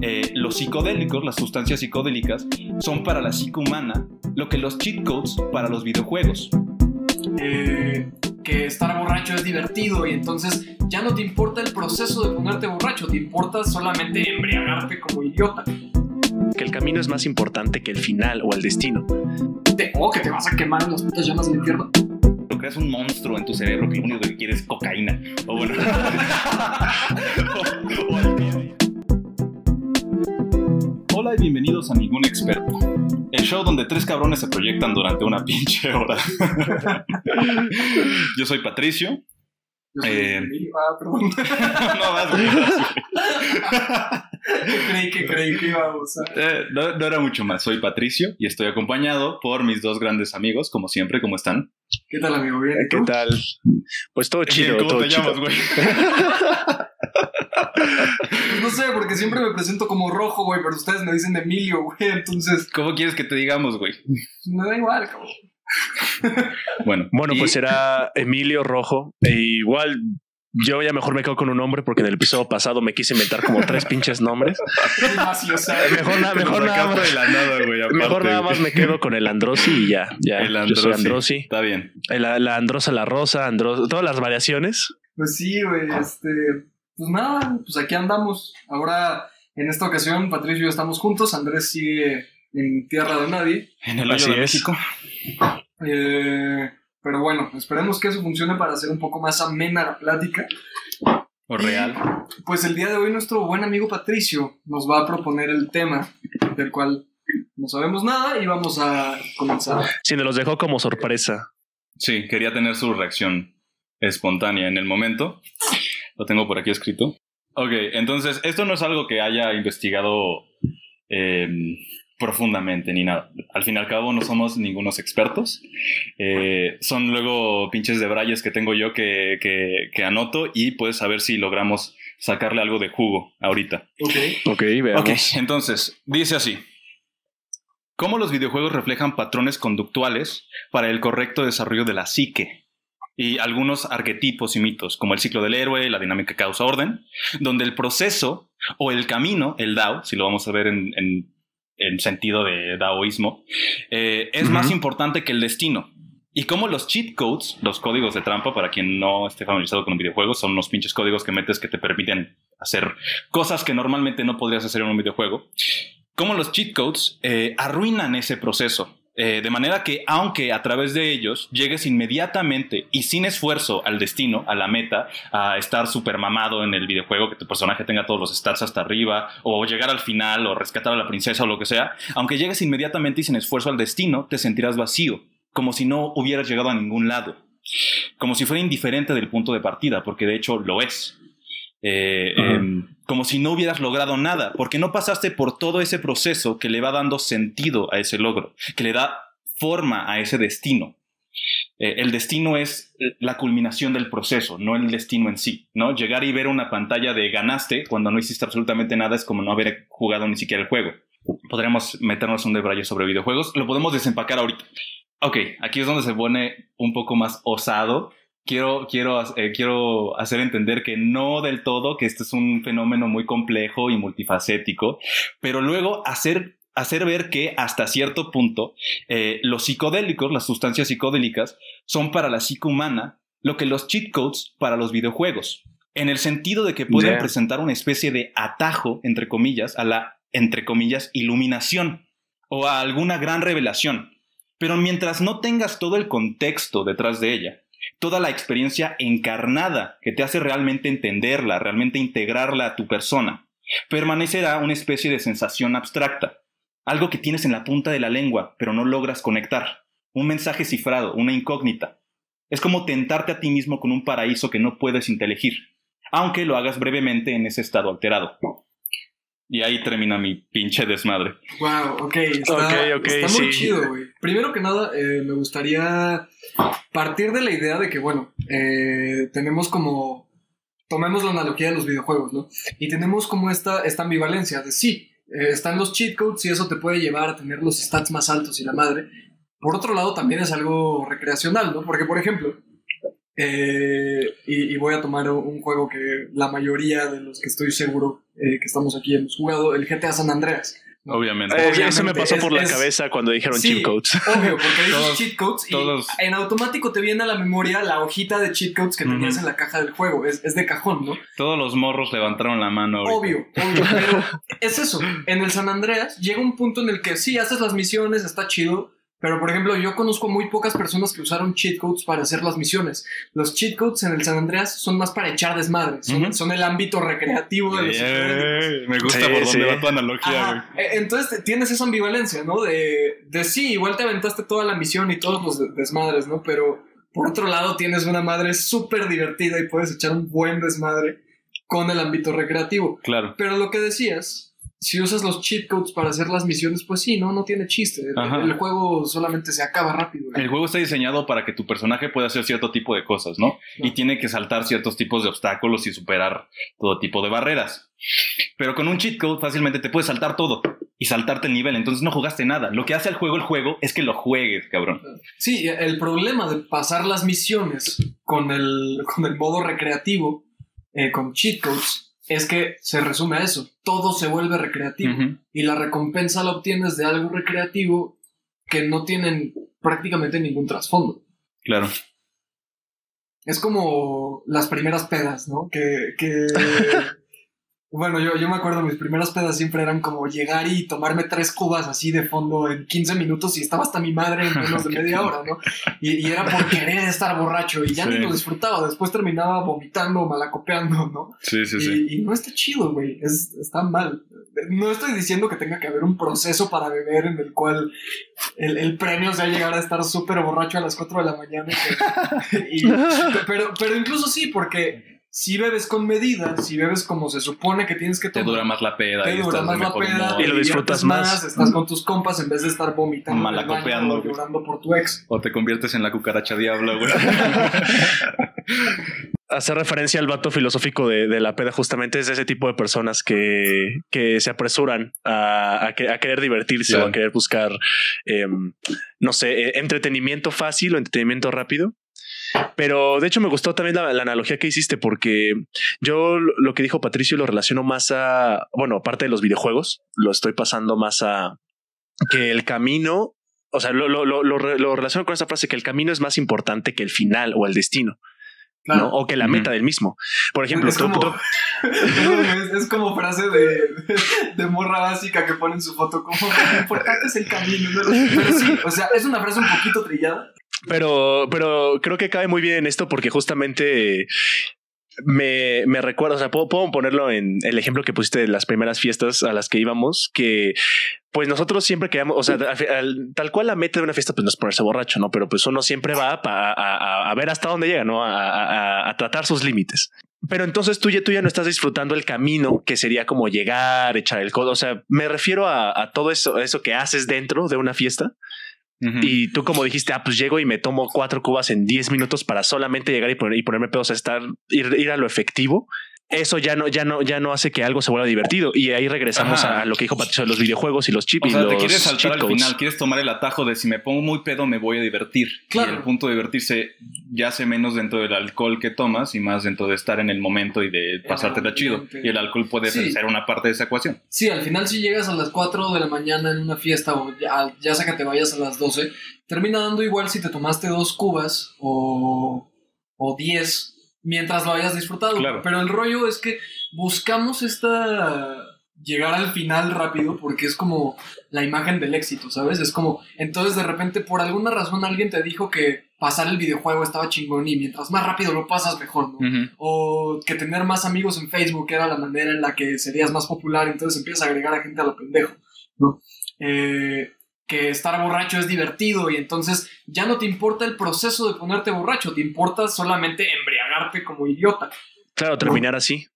Eh, los psicodélicos, las sustancias psicodélicas, son para la psique humana lo que los cheat codes para los videojuegos. Eh, que estar borracho es divertido y entonces ya no te importa el proceso de ponerte borracho, te importa solamente embriagarte como idiota. Que el camino es más importante que el final o el destino. De, o que te vas a quemar en las putas llamas del infierno. Creas un monstruo en tu cerebro que lo único que quiere es cocaína. O bueno. o- o. Hola y bienvenidos a Ningún Experto. El show donde tres cabrones se proyectan durante una pinche hora. Yo soy Patricio. Yo soy Eh. Ah, perdón. no vas, creí que creí que íbamos a... güey. Eh, no, no era mucho más. Soy Patricio y estoy acompañado por mis dos grandes amigos, como siempre. ¿Cómo están? ¿Qué tal, amigo? ¿Bien? ¿Qué tal? Pues todo chido, ¿Cómo todo te chido. llamas, güey? Pues no sé, porque siempre me presento como rojo, güey, pero ustedes me dicen Emilio, güey, entonces ¿Cómo quieres que te digamos, güey? me da igual, cabrón. Bueno, Bueno, y- pues será Emilio Rojo. E igual yo ya mejor me quedo con un nombre porque en el episodio pasado me quise inventar como tres pinches nombres. Mejor, na- mejor nada más. de la nada, güey. aparte, Mejor nada más me quedo con el Androsi y ya, ya. El Yo soy Androsi. Está bien. La, la Androsa, la Rosa, Andros, todas las variaciones. Pues sí, güey, este... Pues nada, pues aquí andamos. Ahora, en esta ocasión, Patricio y yo estamos juntos. Andrés sigue en tierra de nadie. En el Así hoyo de es. Eh, pero bueno, esperemos que eso funcione para hacer un poco más amena la plática. O real. Pues el día de hoy nuestro buen amigo Patricio nos va a proponer el tema del cual no sabemos nada y vamos a comenzar. Sí, me los dejó como sorpresa. Sí, quería tener su reacción espontánea en el momento. Lo tengo por aquí escrito. Ok, entonces, esto no es algo que haya investigado eh, profundamente ni nada. Al fin y al cabo, no somos ningunos expertos. Eh, son luego pinches de brayes que tengo yo que, que, que anoto y puedes saber si logramos sacarle algo de jugo ahorita. Ok. Ok, veamos. Ok, entonces, dice así. ¿Cómo los videojuegos reflejan patrones conductuales para el correcto desarrollo de la psique? Y algunos arquetipos y mitos, como el ciclo del héroe, la dinámica causa-orden, donde el proceso o el camino, el Dao, si lo vamos a ver en, en- en sentido de daoísmo, eh, es más importante que el destino. Y como los cheat codes, los códigos de trampa, para quien no esté familiarizado con un videojuego, son unos pinches códigos que metes que te permiten hacer cosas que normalmente no podrías hacer en un videojuego. Como los cheat codes eh, arruinan ese proceso. Eh, de manera que, aunque a través de ellos llegues inmediatamente y sin esfuerzo al destino, a la meta, a estar súper mamado en el videojuego, que tu personaje tenga todos los stats hasta arriba, o llegar al final, o rescatar a la princesa, o lo que sea, aunque llegues inmediatamente y sin esfuerzo al destino, te sentirás vacío, como si no hubieras llegado a ningún lado, como si fuera indiferente del punto de partida, porque de hecho lo es. Eh, em, como si no hubieras logrado nada, porque no pasaste por todo ese proceso que le va dando sentido a ese logro, que le da forma a ese destino. Eh, el destino es la culminación del proceso, no el destino en sí, ¿no? Llegar y ver una pantalla de ganaste cuando no hiciste absolutamente nada es como no haber jugado ni siquiera el juego. Podríamos meternos un debraye sobre videojuegos, lo podemos desempacar ahorita. Ok, aquí es donde se pone un poco más osado. Quiero, quiero, eh, quiero hacer entender que no del todo, que este es un fenómeno muy complejo y multifacético, pero luego hacer, hacer ver que hasta cierto punto eh, los psicodélicos, las sustancias psicodélicas, son para la psique humana lo que los cheat codes para los videojuegos, en el sentido de que pueden Yeah. presentar una especie de atajo, entre comillas, a la, entre comillas, iluminación o a alguna gran revelación. Pero mientras no tengas todo el contexto detrás de ella, toda la experiencia encarnada que te hace realmente entenderla, realmente integrarla a tu persona, permanecerá una especie de sensación abstracta, algo que tienes en la punta de la lengua, pero no logras conectar, un mensaje cifrado, una incógnita. Es como tentarte a ti mismo con un paraíso que no puedes inteligir, aunque lo hagas brevemente en ese estado alterado. Y ahí termina mi pinche desmadre. Wow, ok. Está, Ok, ok, está muy sí. chido, güey. Primero que nada, eh, me gustaría partir de la idea de que, bueno, eh, tenemos como. Tomemos la analogía de los videojuegos, ¿no? Y tenemos como esta, esta ambivalencia de sí, eh, están los cheat codes y eso te puede llevar a tener los stats más altos y la madre. Por otro lado, también es algo recreacional, ¿no? Porque, por ejemplo, Eh, y, y voy a tomar un juego que la mayoría de los que estoy seguro eh, que estamos aquí hemos jugado, el GTA San Andreas. Obviamente. Eh, Obviamente, eso me pasó por es- la es- cabeza cuando dijeron Sí, cheat codes. Obvio, porque dices Todos- cheat codes y todos- en automático te viene a la memoria la hojita de cheat codes que tenías Ujú. en la caja del juego. Es, es de cajón, ¿no? Todos los morros levantaron la mano. ahorita. Obvio, obvio. Pero es eso. En el San Andreas llega un punto en el que sí, haces las misiones, está chido. Pero, por ejemplo, yo conozco muy pocas personas que usaron cheat codes para hacer las misiones. Los cheat codes en el San Andreas son más para echar desmadre. Son, el ámbito recreativo de los Eh, me gusta Sí, por va tu analogía, Ajá. Eh, Entonces tienes esa ambivalencia, ¿no? De, de sí, igual te aventaste toda la misión y todos los de- desmadres, ¿no? Pero por otro lado tienes una madre súper divertida y puedes echar un buen desmadre con el ámbito recreativo. güey. Claro. Pero lo que decías, si usas los cheat codes para hacer las misiones, pues sí, no, no tiene chiste. El, juego solamente se acaba rápido. El juego está diseñado para que tu personaje pueda hacer cierto tipo de cosas, ¿no? Y tiene que saltar ciertos tipos de obstáculos y superar todo tipo de barreras. Pero con un cheat code fácilmente te puedes saltar todo y saltarte el nivel, entonces no jugaste nada. Lo que hace al juego el juego es que lo juegues, cabrón. Sí, el problema de pasar las misiones con el, con el modo recreativo, eh, con cheat codes, es que se resume a eso. Todo se vuelve recreativo. Y la recompensa la obtienes de algo recreativo que no tienen prácticamente ningún trasfondo. Claro. Es como las primeras pedas, ¿no? Que, que Bueno, yo, yo me acuerdo, mis primeras pedas siempre eran como llegar y tomarme tres cubas así de fondo en 15 minutos y estaba hasta mi madre en menos de media hora, ¿no? Y, y era por querer estar borracho y ya Sí. ni lo disfrutaba. Después terminaba vomitando, malacopeando, ¿no? Sí, sí, y, sí. y no está chido, güey. Es, está mal. No estoy diciendo que tenga que haber un proceso para beber en el cual el, el premio sea llegar a estar súper borracho a las 4 de la mañana. y- pero, pero incluso sí, porque si bebes con medida, si bebes como se supone que tienes que Te tomar, dura más la peda te y dura más la peda, te Y lo disfrutas más. Estás con tus compas en vez de estar vomitando, Malacopeando, llorando por tu ex. O te conviertes en la cucaracha diablo, güey. Hacer referencia al vato filosófico de, de la peda justamente es de ese tipo de personas que, que se apresuran a, a que- a querer divertirse o a querer buscar, em, no sé, eh, entretenimiento fácil o entretenimiento rápido. Pero de hecho me gustó también la, la analogía que hiciste porque yo lo que dijo Patricio lo relaciono más a, bueno, aparte de los videojuegos, lo estoy pasando más a que el camino, o sea, lo, lo, lo, lo re- lo relaciono con esa frase que el camino es más importante que el final o el destino. ¿no? O que la meta del mismo. Por ejemplo, Es tú- como- tú- es, es como frase de, de morra básica que pone en su foto como importante es el camino. ¿no? Pero sí, o sea, es una frase un poquito trillada. Pero, pero creo que cabe muy bien en esto porque justamente me, me recuerda, o sea, puedo, puedo ponerlo en el ejemplo que pusiste de las primeras fiestas a las que íbamos, que pues nosotros siempre queríamos, o sea, tal cual la meta de una fiesta pues no es ponerse borracho, ¿no? Pero pues uno siempre va a, a- ver hasta dónde llega, ¿no? A- a tratar sus límites. Pero entonces tú ya, tú ya no estás disfrutando el camino que sería como llegar, echar el codo. O sea, me refiero a, a todo eso, eso que haces dentro de una fiesta. Y tú como dijiste, ah, pues llego y me tomo cuatro cubas en 10 minutos para solamente llegar y, poner, y ponerme pedos a estar, ir, ir a lo efectivo. Eso ya no, ya no, ya no hace que algo se vuelva divertido. Y ahí regresamos a lo que dijo Patricio de los videojuegos y los chips. O y te quieres saltar al final, quieres tomar el atajo de si me pongo muy pedo me voy a divertir. Claro. Y el punto de divertirse yace menos dentro del alcohol que tomas y más dentro de estar en el momento y de pasártela chido. Y el alcohol puede Sí. ser una parte de esa ecuación. Sí, al final si llegas a las 4 de la mañana en una fiesta o ya, ya sea que te vayas a las 12, termina dando igual si te tomaste dos cubas o, o 10 mientras lo hayas disfrutado. Claro. Pero el rollo es que buscamos esta llegar al final rápido porque es como la imagen del éxito, ¿sabes? Es como, entonces de repente por alguna razón alguien te dijo que pasar el videojuego estaba chingón y mientras más rápido lo pasas mejor, ¿no? O que tener más amigos en Facebook era la manera en la que serías más popular, entonces empiezas a agregar a gente a lo pendejo, ¿no? Eh, que estar borracho es divertido y entonces ya no te importa el proceso de ponerte borracho, te importa solamente embriagarte como idiota. Claro, terminar así.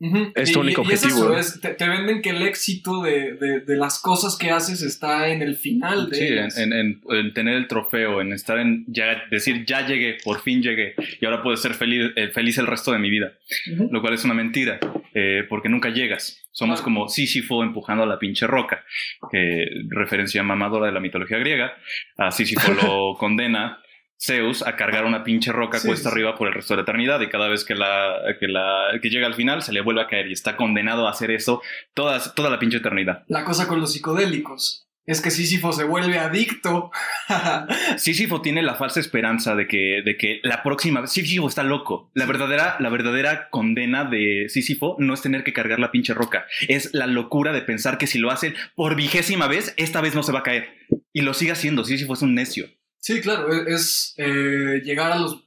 Ujú. Es tu único y es objetivo, eso, ¿eh? es- te, te venden que el éxito de, de- de las cosas que haces está en el final de Sí, en, ellas. en- en- en tener el trofeo, en estar en ya decir ya llegué, por fin llegué y ahora puedo ser feliz, eh, feliz el resto de mi vida, Ujú. lo cual es una mentira eh, porque nunca llegas. Somos Claro. como Sísifo empujando a la pinche roca, que referencia mamadora de la mitología griega. A Sísifo lo condena Zeus a cargar una pinche roca Sí, cuesta sí. arriba por el resto de la eternidad y cada vez que la que la que llega al final se le vuelve a caer y está condenado a hacer eso toda, toda la pinche eternidad. La cosa con los psicodélicos es que Sísifo se vuelve adicto. Sísifo tiene la falsa esperanza de que, de que la próxima vez Sísifo está loco. La verdadera, la verdadera condena de Sísifo no es tener que cargar la pinche roca. Es la locura de pensar que si lo hacen por vigésima vez, esta vez no se va a caer. Y lo sigue haciendo. Sísifo es un necio. Sí, claro, e- es eh, llegar a los...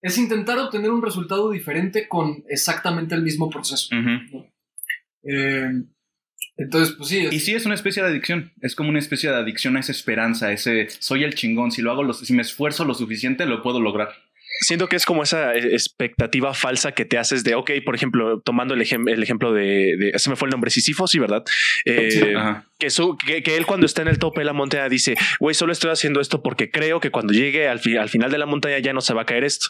Es intentar obtener un resultado diferente con exactamente el mismo proceso. Eh, entonces, pues sí, es- Y sí es una especie de adicción. Es como una especie de adicción a esa esperanza, a ese soy el chingón. Si lo hago, lo- si me esfuerzo lo suficiente, lo puedo lograr. Siento que es como esa eh, expectativa falsa que te haces de, ok, por ejemplo, tomando el, ejem- el ejemplo de, de- ese me fue el nombre, Sísifo, sí, ¿verdad? Eh, Sí. Que, su- que, que él cuando está en el tope de la montaña dice, güey, solo estoy haciendo esto porque creo que cuando llegue al, fi- al final de la montaña ya no se va a caer esto.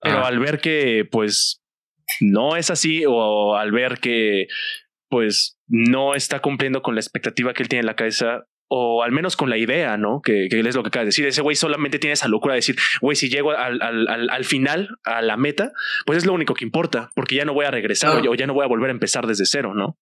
Pero Ajá. al ver que pues no es así o al ver que pues no está cumpliendo con la expectativa que él tiene en la cabeza o al menos con la idea, ¿no? Que, que es lo que acaba de decir. Ese güey solamente tiene esa locura de decir, güey, si llego al, al, al, al final, a la meta, pues es lo único que importa, porque ya no voy a regresar Claro. o ya- no voy a volver a empezar desde cero, ¿no?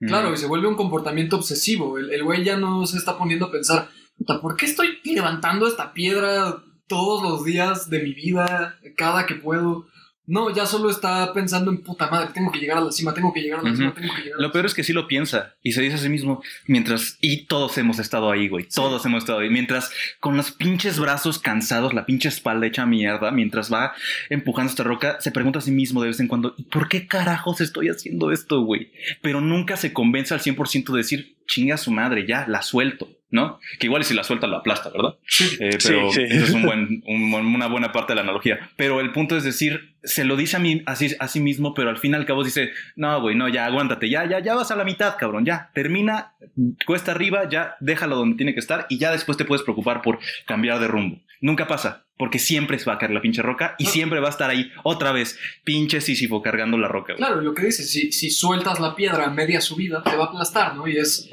Claro, y se vuelve un comportamiento obsesivo. El el güey ya no se está poniendo a pensar, "Puta, ¿por qué estoy levantando esta piedra todos los días de mi vida, cada que puedo? No, ya solo está pensando en puta madre, tengo que llegar a la cima, tengo que llegar a la cima, tengo que llegar a la Lo peor es que sí lo piensa y se dice a sí mismo mientras y todos hemos estado ahí, güey. Todos hemos estado ahí. Mientras con los pinches brazos cansados, la pinche espalda hecha mierda, mientras va empujando esta roca, se pregunta a sí mismo de vez en cuando, "¿Y ¿por qué carajos estoy haciendo esto, güey? Pero nunca se convence al 100% de decir, chinga a su madre, ya, la suelto, ¿no? Que igual si la suelta lo aplasta, ¿verdad? Eh, pero Sí, sí. eso es un buen, un- una buena parte de la analogía. Pero el punto es decir, se lo dice a, mí, a, sí, a sí mismo, pero al fin y al cabo dice, no, güey, no, ya aguántate, ya, ya, ya vas a la mitad, cabrón, ya, termina, cuesta arriba, ya déjalo donde tiene que estar y ya después te puedes preocupar por cambiar de rumbo. Nunca pasa, porque siempre se va a caer la pinche roca y No. siempre va a estar ahí otra vez, pinche Sísifo cargando la roca. güey. Claro, lo que dices, si, si sueltas la piedra a media subida, te va a aplastar, ¿no? Y es,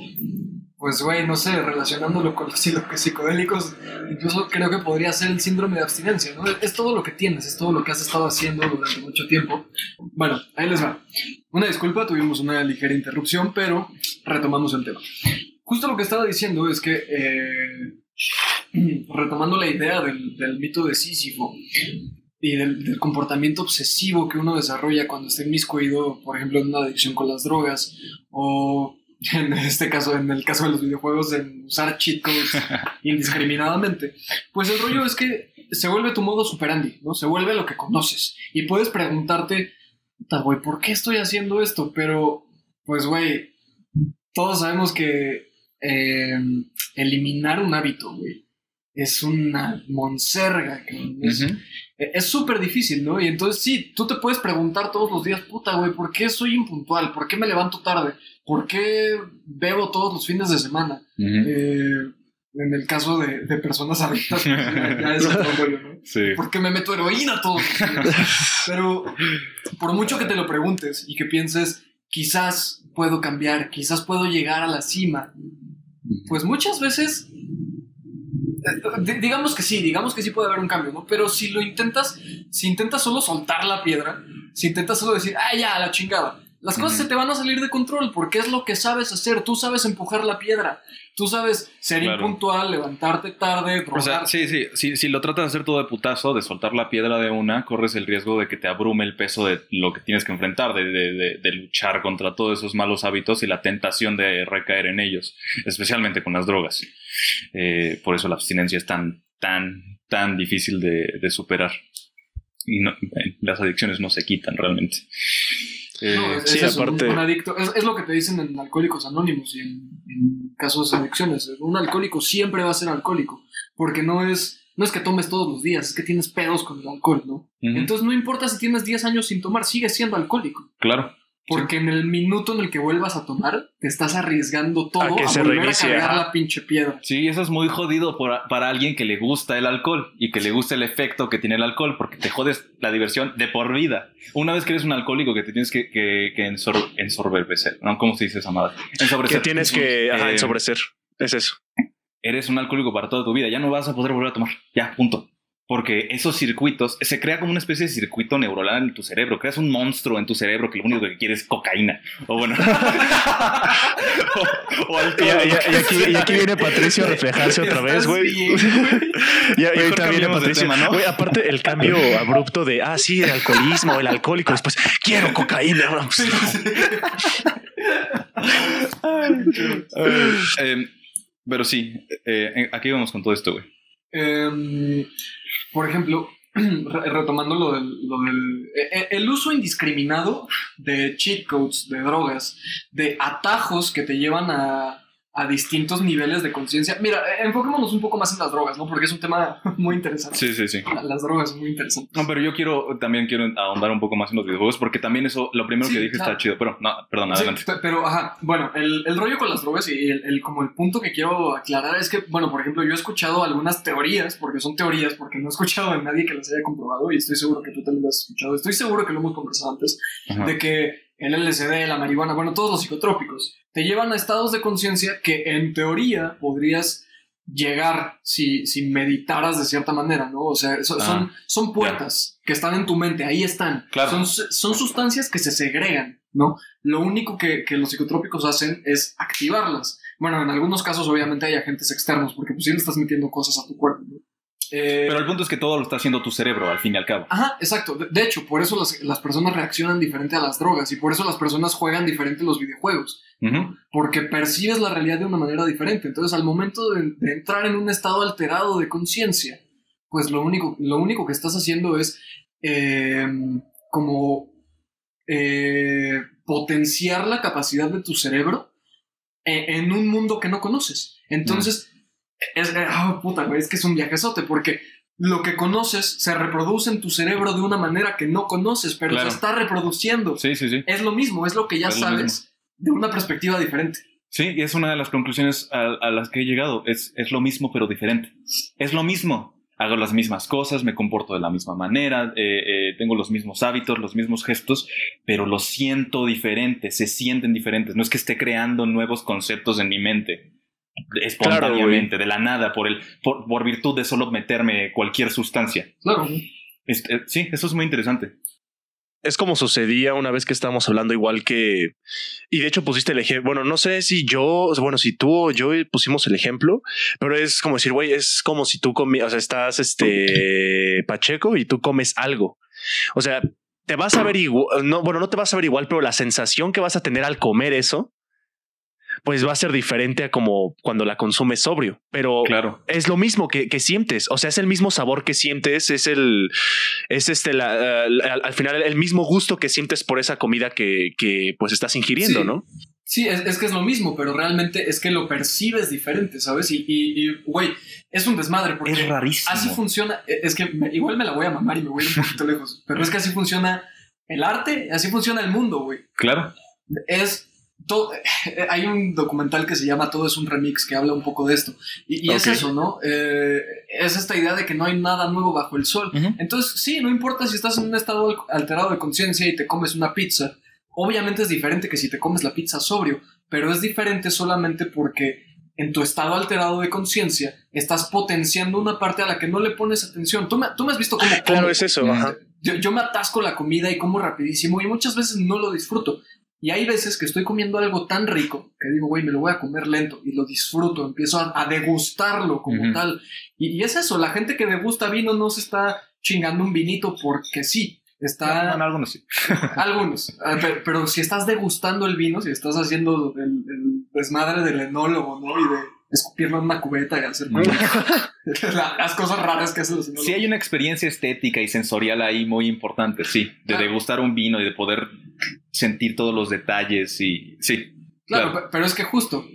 pues, güey, no sé, relacionándolo con los psico- psicodélicos, incluso creo que podría ser el síndrome de abstinencia, ¿no? Es todo lo que tienes, es todo lo que has estado haciendo durante mucho tiempo. Bueno, ahí les va. Una disculpa, tuvimos una ligera interrupción, pero retomamos el tema. Justo lo que estaba diciendo es que, eh, retomando la idea del, del mito de Sísifo, y del, del comportamiento obsesivo que uno desarrolla cuando está inmiscuido, por ejemplo, en una adicción con las drogas, o en este caso, en el caso de los videojuegos, en usar cheat codes indiscriminadamente, pues el rollo es que se vuelve tu modo superandi, ¿no? Se vuelve lo que conoces. Y puedes preguntarte, "Puta, güey, ¿por qué estoy haciendo esto? Pero, pues, güey, todos sabemos que eh, eliminar un hábito, güey, es una monserga, que es, Ujú. eh, es súper difícil, ¿no? Y entonces sí, tú te puedes preguntar todos los días, puta, güey, ¿por qué soy impuntual? ¿Por qué me levanto tarde? ¿Por qué bebo todos los fines de semana? Ujú. Eh, en el caso de, de personas adictas, pues, ya, ya ¿no? Sí. ¿Por qué me meto heroína todos los días? Pero por mucho que te lo preguntes y que pienses, quizás puedo cambiar, quizás puedo llegar a la cima, pues muchas veces, eh, di- digamos que sí, digamos que sí puede haber un cambio, ¿no? Pero si lo intentas, si intentas solo soltar la piedra, si intentas solo decir, ah, ya, la chingada, las cosas se te van a salir de control porque es lo que sabes hacer, tú sabes empujar la piedra, tú sabes ser Claro. impuntual, levantarte tarde, O sea, sí, sí, si lo tratas de hacer todo de putazo, de soltar la piedra de una, corres el riesgo de que te abrume el peso de lo que tienes que enfrentar, de, de- de- de luchar contra todos esos malos hábitos y la tentación de recaer en ellos, especialmente con las drogas. Eh, por eso la abstinencia es tan, tan, tan difícil de, de superar. Y no- eh, las adicciones no se quitan realmente. Eh, No, es, sí, es aparte- un, un adicto. Es, es lo que te dicen en Alcohólicos Anónimos y en, en casos de adicciones. Un alcohólico siempre va a ser alcohólico. Porque no es, no es que tomes todos los días, es que tienes pedos con el alcohol, ¿no? Entonces no importa si tienes 10 años sin tomar, sigues siendo alcohólico. claro. Porque en el minuto en el que vuelvas a tomar, te estás arriesgando todo A que a, se volver reinicie, a cargar ajá. la pinche piedra. Sí, eso es muy jodido por- para alguien que le gusta el alcohol y que le gusta el efecto que tiene el alcohol, porque te jodes la diversión de por vida. Una vez que eres un alcohólico que te tienes que, que, que ensor- ensorberbecer, ¿no? ¿Cómo se dice esa madre? Que Ensobrecer. tienes que ajá, Eh, ensobrecer. Es eso. Eres un alcohólico para toda tu vida, ya no vas a poder volver a tomar. Ya, punto. Porque esos circuitos, se crea como una especie de circuito neuronal en tu cerebro. Creas un monstruo en tu cerebro que lo único que quiere es cocaína. O bueno. o, o alcohol. Y, y, y, aquí, y, aquí, viene Patricio a reflejarse otra vez, güey. y, ahorita viene Patricio. Tema, ¿no? Güey, aparte el cambio abrupto de, ah, sí, el alcoholismo, el alcohólico. Después, quiero cocaína. Eh, pero sí, eh, aquí vamos con todo esto, güey. Eh, por ejemplo, retomando lo del, lo del e, e, el uso indiscriminado de cheat codes, de drogas, de atajos que te llevan a, a distintos niveles de conciencia. Mira, eh, enfoquémonos un poco más en las drogas, ¿no? Porque es un tema muy interesante. Sí, sí, sí. Las drogas son muy interesantes. No, pero yo quiero, también quiero ahondar un poco más en los videojuegos, porque también eso, lo primero que dije está chido. Pero, no, perdón, adelante. Sí, pero, ajá, bueno, el, el, rollo con las drogas y el, como el punto que quiero aclarar es que, bueno, por ejemplo, yo he escuchado algunas teorías, porque son teorías, porque no he escuchado a nadie que las haya comprobado y estoy seguro que tú también las has escuchado. Estoy seguro que lo hemos conversado antes, de que el LSD, la marihuana, bueno, todos los psicotrópicos, te llevan a estados de conciencia que en teoría podrías llegar si, si meditaras de cierta manera, ¿no? O sea, son, ah, son puertas que están en tu mente, ahí están. Son, son sustancias que se segregan, ¿no? Lo único que, que, los psicotrópicos hacen es activarlas. Bueno, en algunos casos obviamente hay agentes externos, porque pues sí le estás metiendo cosas a tu cuerpo, ¿no? Eh, Pero el punto es que todo lo está haciendo tu cerebro, al fin y al cabo. Ajá, exacto. De, hecho, por eso las, las, personas reaccionan diferente a las drogas y por eso las personas juegan diferente los videojuegos. Porque percibes la realidad de una manera diferente. Entonces, al momento de, entrar en un estado alterado de conciencia, pues lo único, lo único que estás haciendo es em, como eh, potenciar la capacidad de tu cerebro en, en, un mundo que no conoces. Entonces, es, oh, puta, güey, es que es un viajezote porque lo que conoces se reproduce en tu cerebro de una manera que no conoces, pero se está reproduciendo. Sí, sí, sí. Es lo mismo, es lo que ya sabes de una perspectiva diferente. Sí, y es una de las conclusiones a, las que he llegado. Es, es lo mismo, pero diferente. Es lo mismo. Hago las mismas cosas, me comporto de la misma manera, eh, eh, tengo los mismos hábitos, los mismos gestos, pero lo siento diferente, se sienten diferentes. No es que esté creando nuevos conceptos en mi mente espontáneamente, de la nada, por, el, por, virtud de solo meterme cualquier sustancia. Claro. Este, sí, eso es muy interesante. Es como sucedía una vez que estábamos hablando igual que... Y de hecho pusiste el ejemplo, bueno, no sé si yo, bueno, si tú o yo pusimos el ejemplo, pero es como decir, güey, es como si tú comías, o sea, estás este Pacheco y tú comes algo. O sea, te vas a ver igual, no, bueno, no te vas a ver igual, pero la sensación que vas a tener al comer eso pues va a ser diferente a como cuando la consumes sobrio. Pero claro. es lo mismo que, que, sientes. O sea, es el mismo sabor que sientes, es el, es este, la, al, final el mismo gusto que sientes por esa comida que, que pues estás ingiriendo, ¿no? Sí, es, es, que es lo mismo, pero realmente es que lo percibes diferente, ¿sabes? Y, y, güey, es un desmadre porque es rarísimo. Así funciona. E, es que igual me la voy a mamar y me voy un poquito lejos, pero es que así funciona el arte, así funciona el mundo, güey. Claro. Es todo, hay un documental que se llama Todo es un remix que habla un poco de esto. Y, es eso, ¿no? Eh, es esta idea de que no hay nada nuevo bajo el sol. Entonces, sí, no importa si estás en un estado alterado de conciencia y te comes una pizza. Obviamente es diferente que si te comes la pizza sobrio, pero es diferente solamente porque en tu estado alterado de conciencia estás potenciando una parte a la que no le pones atención. Tú me, tú me has visto cómo... Claro, es eso. Yo, yo me atasco la comida y como rapidísimo y muchas veces no lo disfruto. Y hay veces que estoy comiendo algo tan rico que digo, güey, me lo voy a comer lento y lo disfruto, empiezo a, degustarlo como tal. Y, es eso, la gente que degusta vino no se está chingando un vinito porque sí. Está. algunos sí. algunos. Ah, pero, si estás degustando el vino, si estás haciendo el, desmadre del enólogo, ¿no? Y de escupirlo en una cubeta y hacer las cosas raras que hacen los enólogos. Sí, hay una experiencia estética y sensorial ahí muy importante, sí. De ah. degustar un vino y de poder sentir todos los detalles y sí. Claro, pero es que justo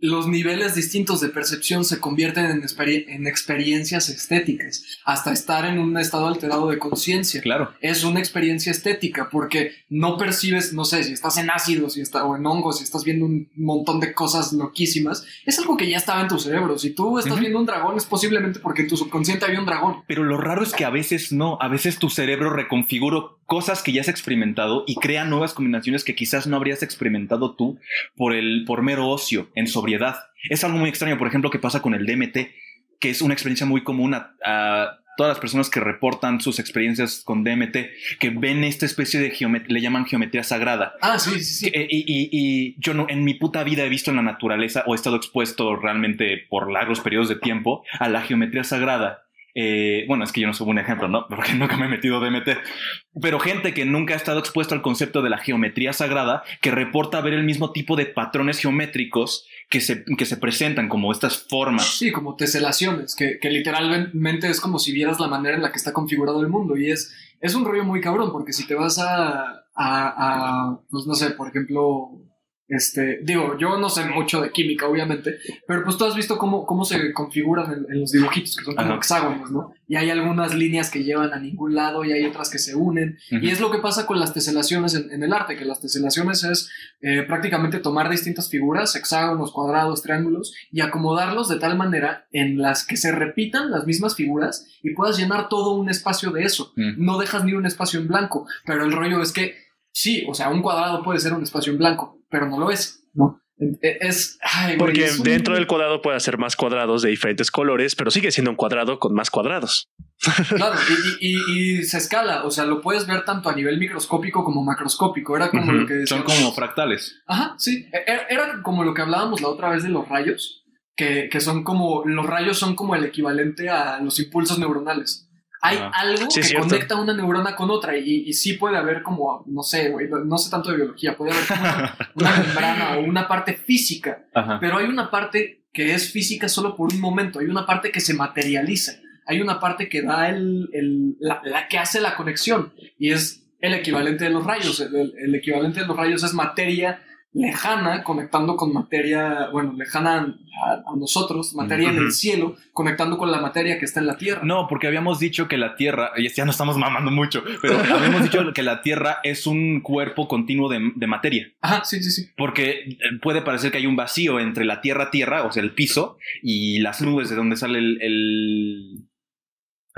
los niveles distintos de percepción se convierten en, en, experiencias estéticas, hasta estar en un estado alterado de conciencia. Claro. Es una experiencia estética porque no percibes, no sé, si estás en ácido, si está, o en hongos, si estás viendo un montón de cosas loquísimas, es algo que ya estaba en tu cerebro. Si tú estás viendo un dragón, es posiblemente porque en tu subconsciente había un dragón. Pero lo raro es que a veces no, a veces tu cerebro reconfigura cosas que ya has experimentado y crea nuevas combinaciones que quizás no habrías experimentado tú por el por mero ocio en sobriedad. Es algo muy extraño, por ejemplo, que pasa con el DMT, que es una experiencia muy común a, todas las personas que reportan sus experiencias con DMT, que ven esta especie de geometría, le llaman geometría sagrada. Ah, sí, sí, sí. Que- y, y- y yo no, en mi puta vida he visto en la naturaleza o he estado expuesto realmente por largos periodos de tiempo a la geometría sagrada. Eh, bueno, es que yo no soy un ejemplo, ¿no? Porque nunca me he metido DMT. Pero gente que nunca ha estado expuesto al concepto de la geometría sagrada, que reporta ver el mismo tipo de patrones geométricos que se, que se presentan como estas formas. Sí, como teselaciones, que, que literalmente es como si vieras la manera en la que está configurado el mundo. Y es, es un rollo muy cabrón, porque si te vas a, a, a, pues no sé, por ejemplo, este, digo, yo no sé mucho de química, obviamente, pero pues tú has visto cómo, cómo se configuran en, en los dibujitos, que son como Ajá. hexágonos, ¿no? Y hay algunas líneas que llevan a ningún lado y hay otras que se unen. Y es lo que pasa con las teselaciones en, en el arte, que las teselaciones es eh, prácticamente tomar distintas figuras, hexágonos, cuadrados, triángulos, y acomodarlos de tal manera en las que se repitan las mismas figuras y puedas llenar todo un espacio de eso. No dejas ni un espacio en blanco, pero el rollo es que sí, o sea, un cuadrado puede ser un espacio en blanco, pero no lo es, ¿no? E- Es, ay, güey, Porque es un- dentro del cuadrado puede hacer más cuadrados de diferentes colores, pero sigue siendo un cuadrado con más cuadrados. Claro, y, y- y- y se escala, o sea, lo puedes ver tanto a nivel microscópico como macroscópico. Era como lo que Son decíamos. como fractales. Ajá, sí. E- Era, era como lo que hablábamos la otra vez de los rayos, que, que son como, los rayos son como el equivalente a los impulsos neuronales. Hay Ajá. algo Sí, que cierto. conecta una neurona con otra y, y sí puede haber como, no sé, no, no sé tanto de biología, puede haber como una, una membrana o una parte física, Ajá. pero hay una parte que es física solo por un momento, hay una parte que se materializa, hay una parte que da el, el- la, la que hace la conexión y es el equivalente de los rayos. El, el- el equivalente de los rayos es materia lejana conectando con materia, bueno, lejana a, a nosotros, materia en el cielo, conectando con la materia que está en la Tierra. No, porque habíamos dicho que la Tierra, y ya no estamos mamando mucho, pero habíamos dicho que la Tierra es un cuerpo continuo de, de materia. Ajá, sí, sí, sí. Porque eh, puede parecer que hay un vacío entre la Tierra-Tierra, o sea, el piso, y las nubes de donde sale el, el,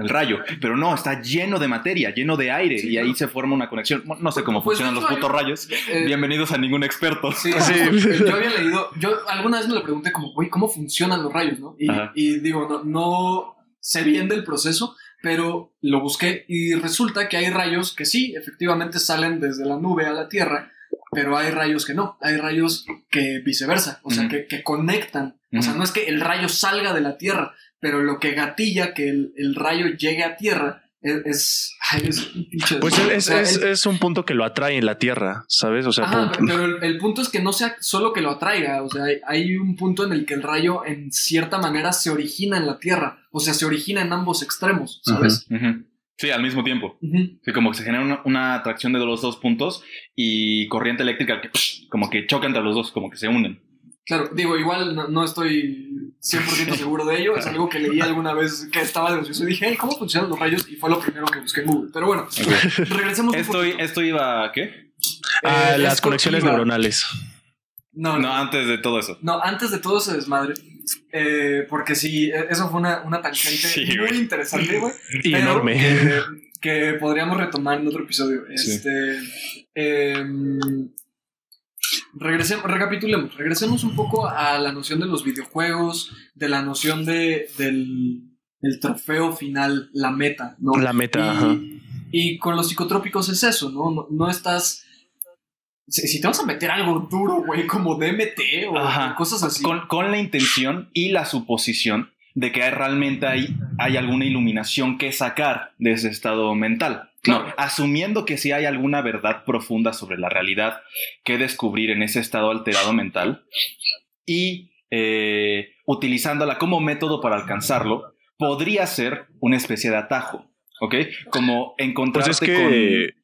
el rayo. Pero no, está lleno de materia, lleno de aire, Sí, y ahí se forma una conexión. No sé cómo Pues, de funcionan los putos rayos. Eh, Bienvenidos a ningún experto. Sí, yo había leído, yo alguna vez me lo pregunté como, güey, ¿cómo funcionan los rayos, no? Y, digo, no, no sé bien del proceso, pero lo busqué y resulta que hay rayos que sí, efectivamente salen desde la nube a la Tierra, pero hay rayos que no, hay rayos que viceversa, o sea, que, que conectan. O sea, no es que el rayo salga de la Tierra, pero lo que gatilla que el, el rayo llegue a Tierra es... es, ay, es un pinche- Pues o es, sea, es- el- es un punto que lo atrae en la Tierra, ¿sabes? O sea, Ajá, por- pero el, el punto es que no sea solo que lo atraiga, o sea, hay, hay un punto en el que el rayo en cierta manera se origina en la Tierra, o sea, se origina en ambos extremos, ¿sabes? Sí, al mismo tiempo. Sí, como que se genera una, una atracción de los dos puntos y corriente eléctrica que psh, como que choca entre los dos, como que se unen. Claro, digo, igual no, no estoy 100% seguro de ello, es algo que leí alguna vez que estaba gracioso y dije, hey, ¿cómo funcionan los rayos? Y fue lo primero que busqué en Google. Pero bueno, regresemos un Esto, esto iba a qué? a Eh, las conexiones iba- neuronales. No, No, antes de todo eso. No, antes de todo ese desmadre, eh, porque sí, eso fue una, una tangente Sí, muy interesante, güey. Y enorme. Que, que podríamos retomar en otro episodio. Sí. Este. Em, regresemos, recapitulemos. Regresemos un poco a la noción de los videojuegos, de la noción de, del, del trofeo final, la meta, ¿no? La meta, y, ajá. y con los psicotrópicos es eso, ¿no? No, no estás. Si, si te vas a meter algo duro, güey, como DMT o Ajá. cosas así. Con, con la intención y la suposición de que hay- realmente hay, hay alguna iluminación que sacar de ese estado mental. No, Claro. asumiendo que sí hay alguna verdad profunda sobre la realidad que descubrir en ese estado alterado mental y eh, utilizándola como método para alcanzarlo, podría ser una especie de atajo, ¿ok? Como Pues encontrarte es que.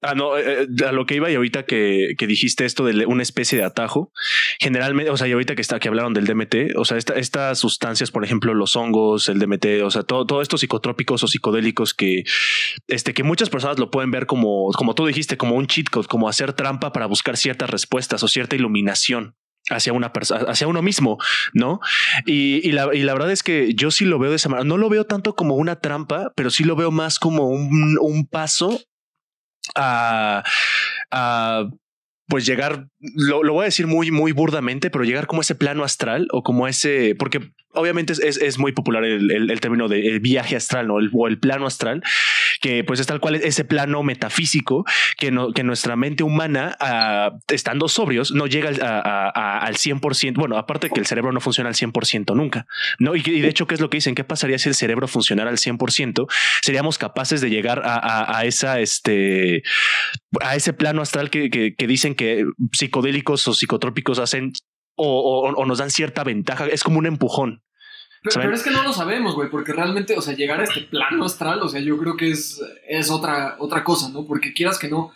Ah, no, eh, eh, a lo que iba y ahorita que, que dijiste esto de una especie de atajo, generalmente, o sea, y ahorita que está que hablaron del DMT, o sea, esta- estas sustancias, por ejemplo, los hongos, el DMT, o sea, todo, todo estos psicotrópicos o psicodélicos que, este, que muchas personas lo pueden ver como, como tú dijiste, como un cheat code, como hacer trampa para buscar ciertas respuestas o cierta iluminación hacia una persona, hacia uno mismo, ¿no? Y, y la, y la verdad es que yo sí lo veo de esa manera. No lo veo tanto como una trampa, pero sí lo veo más como un, un paso a, a pues llegar, lo, lo, voy a decir muy, muy burdamente, pero llegar como ese plano astral o como ese, porque obviamente es, es, muy popular el, el, término de viaje astral ¿no? El, o el plano astral, que pues es tal cual ese plano metafísico que, no, que nuestra mente humana, uh, estando sobrios, no llega al, a, a, al 100%. Bueno, aparte que el cerebro no funciona al 100% nunca, ¿no? Y, de hecho, ¿qué es lo que dicen? ¿Qué pasaría si el cerebro funcionara al 100%? Seríamos capaces de llegar a, a esa, este, a ese plano astral que, que dicen que psicodélicos o psicotrópicos hacen o, o, o, nos dan cierta ventaja. Es como un empujón. Pero, pero, es que no lo sabemos, güey, porque realmente, o sea, llegar a este plano astral, o sea, yo creo que es, es otra, otra cosa, ¿no? Porque quieras que no,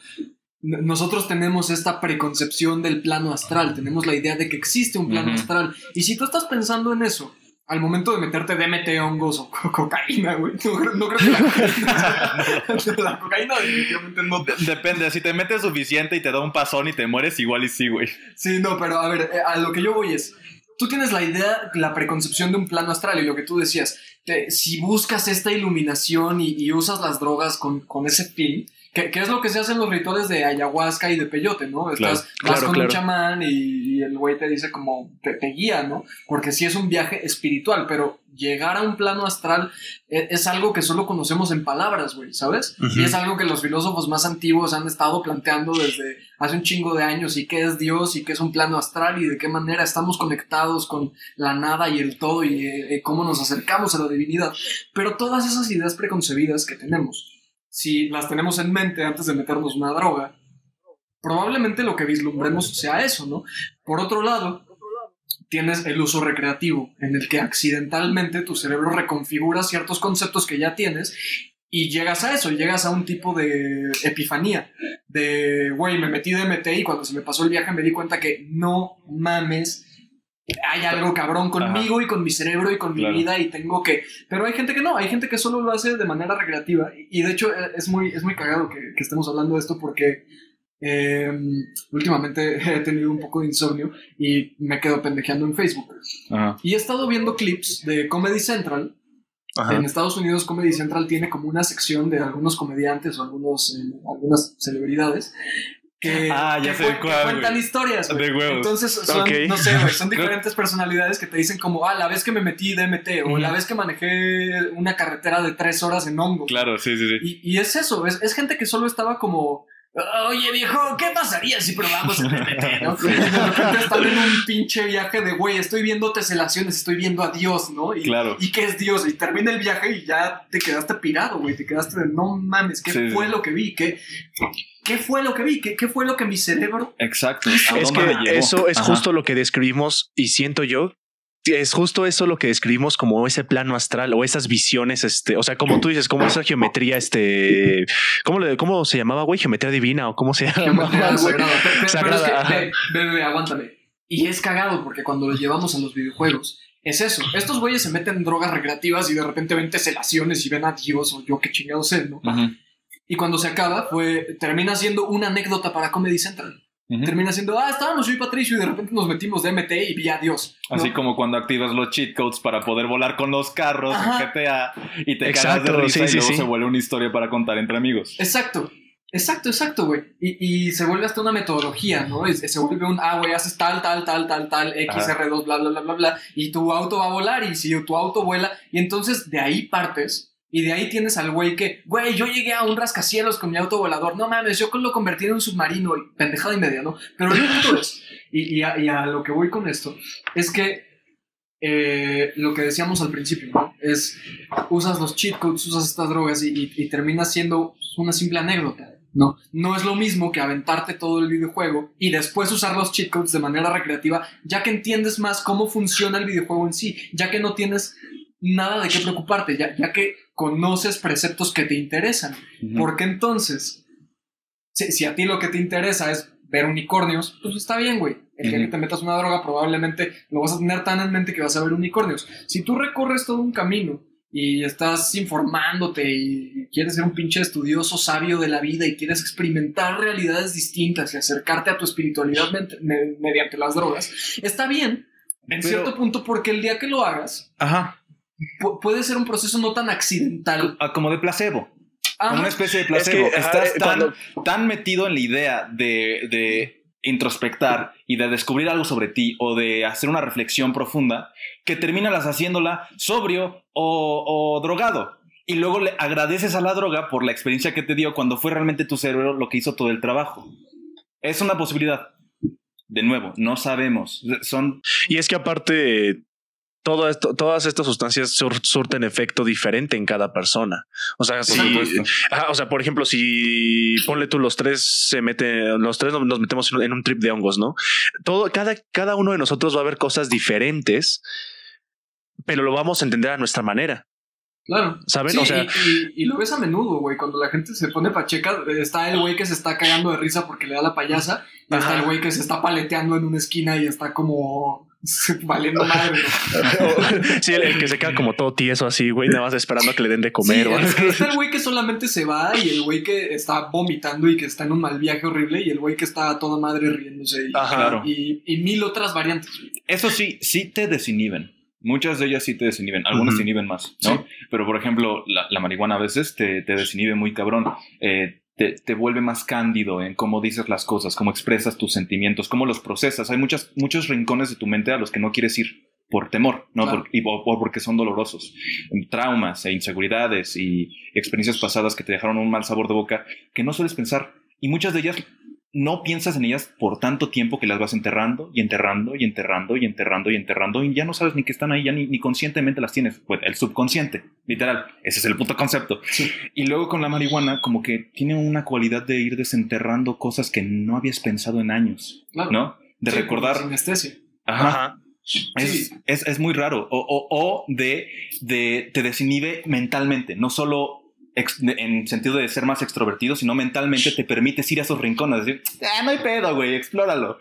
nosotros tenemos esta preconcepción del plano astral, tenemos la idea de que existe un plano uh -huh. astral. Y si tú estás pensando en eso, al momento de meterte DMT, hongos o co cocaína, güey. No, no, creo que la cocaína, la cocaína definitivamente no. Depende, si te metes suficiente y te da un pasón y te mueres, igual y sí, güey. Sí, no, pero a ver, a lo que yo voy es, tú tienes la idea, la preconcepción de un plano astral y lo que tú decías, te, si buscas esta iluminación y, y usas las drogas con, con ese fin, que, que, es lo que se hace en los rituales de ayahuasca y de peyote, ¿no? Claro, Estás vas claro, con claro. un chamán y, y el güey te dice como, te, te, guía, ¿no? Porque sí es un viaje espiritual, pero llegar a un plano astral es, es algo que solo conocemos en palabras, güey, ¿sabes? Uh -huh. Y es algo que los filósofos más antiguos han estado planteando desde hace un chingo de años, y qué es Dios, y qué es un plano astral, y de qué manera estamos conectados con la nada y el todo, y eh, cómo nos acercamos a la divinidad. Pero todas esas ideas preconcebidas que tenemos, si las tenemos en mente antes de meternos una droga, probablemente lo que vislumbremos sea eso, ¿no? Por otro lado, tienes el uso recreativo, en el que accidentalmente tu cerebro reconfigura ciertos conceptos que ya tienes y llegas a eso, llegas a un tipo de epifanía, de, güey, me metí de MT y cuando se me pasó el viaje me di cuenta que no mames, hay algo cabrón conmigo Ajá. y con mi cerebro y con claro. mi vida y tengo que... Pero hay gente que no, hay gente que solo lo hace de manera recreativa y de hecho eh, es muy, es muy cagado que, que estemos hablando de esto porque eh, últimamente he tenido un poco de insomnio y me quedo pendejeando en Facebook. Ajá. Y he estado viendo clips de Comedy Central. Ajá. En Estados Unidos Comedy Central tiene como una sección de algunos comediantes o algunos, eh, algunas celebridades que, ah, ya que, sé cuál, que cuentan historias. De huevos. Entonces son, okay. no sé, son diferentes personalidades que te dicen como, ah, la vez que me metí DMT o uh -huh. la vez que manejé una carretera de tres horas en hongo. Claro, sí, sí, sí. Y, y es eso, es, es gente que solo estaba como Oye, viejo, ¿qué pasaría si probamos el DMT, no? Y de repente están en un pinche viaje de, güey, estoy viendo teselaciones, estoy viendo a Dios, ¿no? Y, claro. ¿Y qué es Dios? Y termina el viaje y ya te quedaste pirado, güey. Te quedaste de, no mames, ¿qué sí, fue sí. lo que vi? ¿Qué, ¿Qué fue lo que vi? ¿Qué, qué fue lo que mi cerebro? Exacto. Es que eso es Ajá. justo lo que describimos y siento yo es justo eso lo que describimos como ese plano astral o esas visiones, este, o sea, como tú dices, como esa geometría, este, ¿cómo, le, cómo se llamaba, güey? Geometría divina o cómo se llama? Sagrada. Pero, sagrada. Pero es que, ve, ve, ve, aguántame. Y es cagado porque cuando lo llevamos a los videojuegos, es eso. Estos güeyes se meten en drogas recreativas y de repente ven teselaciones y ven a Dios o yo qué chingados sé, ¿no? Uh -huh. Y cuando se acaba, fue, termina siendo una anécdota para Comedy Central. Uh -huh. Termina siendo, ah, estábamos yo y Patricio y de repente nos metimos de MT y vi a Dios. ¿no? Así como cuando activas los cheat codes para poder volar con los carros Ajá. en GTA y te Exacto, cagas de risa sí, y sí, luego sí. se vuelve una historia para contar entre amigos. Exacto. Exacto, exacto, güey. Y, y, se vuelve hasta una metodología, ¿no? Y se vuelve un, ah, güey, haces tal, tal, tal, tal, tal, XR2, bla, bla, bla, bla, bla, y tu auto va a volar, y si tu auto vuela, y entonces de ahí partes y de ahí tienes al güey que, güey, yo llegué a un rascacielos con mi auto volador. No mames, yo lo convertí en un submarino y pendejada y media, ¿no? Pero el punto es, y, y, a, y, a, lo que voy con esto, es que eh, lo que decíamos al principio, ¿no? Es, usas los cheat codes, usas estas drogas y, y, y termina siendo una simple anécdota. No, no es lo mismo que aventarte todo el videojuego y después usar los cheat codes de manera recreativa, ya que entiendes más cómo funciona el videojuego en sí, ya que no tienes nada de qué preocuparte, ya que conoces preceptos que te interesan. Uh -huh. Porque entonces, si, si, a ti lo que te interesa es ver unicornios, pues está bien, güey. El uh -huh. que te metas una droga probablemente lo vas a tener tan en mente que vas a ver unicornios. Si tú recorres todo un camino y estás informándote y quieres ser un pinche estudioso sabio de la vida y quieres experimentar realidades distintas y acercarte a tu espiritualidad mediante las drogas, está bien, en Pero, cierto punto, porque el día que lo hagas, Ajá puede ser un proceso no tan accidental. Como de placebo. Ajá. Como una especie de placebo. Es que, Estás tan, cuando... tan, metido en la idea de, de, introspectar y de descubrir algo sobre ti o de hacer una reflexión profunda que terminas haciéndola sobrio o, o drogado. Y luego le agradeces a la droga por la experiencia que te dio cuando fue realmente tu cerebro lo que hizo todo el trabajo. Es una posibilidad. De nuevo, no sabemos. Son. Y es que aparte, todo esto, todas estas sustancias surten efecto diferente en cada persona. O sea, si, o sea, por ejemplo, si ponle tú los tres se meten, los tres nos metemos en un trip de hongos, ¿no? Todo, cada, cada uno de nosotros va a ver cosas diferentes, pero lo vamos a entender a nuestra manera. Claro. ¿Saben? o sea, y, lo ves a menudo, güey. Cuando la gente se pone pacheca, está el güey que se está cagando de risa porque le da la payasa. Y está el güey que se está paleteando en una esquina y está como valiendo madre. sí, el, que se queda como todo tieso así, güey, nada más esperando a que le den de comer. está el güey que solamente se va y el güey que está vomitando y que está en un mal viaje horrible y el güey que está a toda madre riéndose. Y, y, mil otras variantes. Eso sí, sí te desinhiben. Muchas de ellas sí te desinhiben, algunas te inhiben más, ¿no? Pero, por ejemplo, la, marihuana a veces te, te desinhibe muy cabrón. Eh, te, te, vuelve más cándido en cómo dices las cosas, cómo expresas tus sentimientos, cómo los procesas. Hay muchas, muchos rincones de tu mente a los que no quieres ir por temor, ¿no? y, o, porque son dolorosos. Traumas e inseguridades y experiencias pasadas que te dejaron un mal sabor de boca que no sueles pensar. Y muchas de ellas no piensas en ellas por tanto tiempo que las vas enterrando y enterrando y enterrando y enterrando y enterrando y ya no sabes ni que están ahí, ya ni, conscientemente las tienes. Pues el subconsciente, literal, ese es el puto concepto. Y luego con la marihuana como que tiene una cualidad de ir desenterrando cosas que no habías pensado en años, ¿no? De recordar... Sinestesia. Ajá. Es, es, es, muy raro. O, o, o de, de, te desinhibe mentalmente, no solo en sentido de ser más extrovertido, sino mentalmente te permites ir a esos rincones, decir, ah, no hay pedo, güey, explóralo.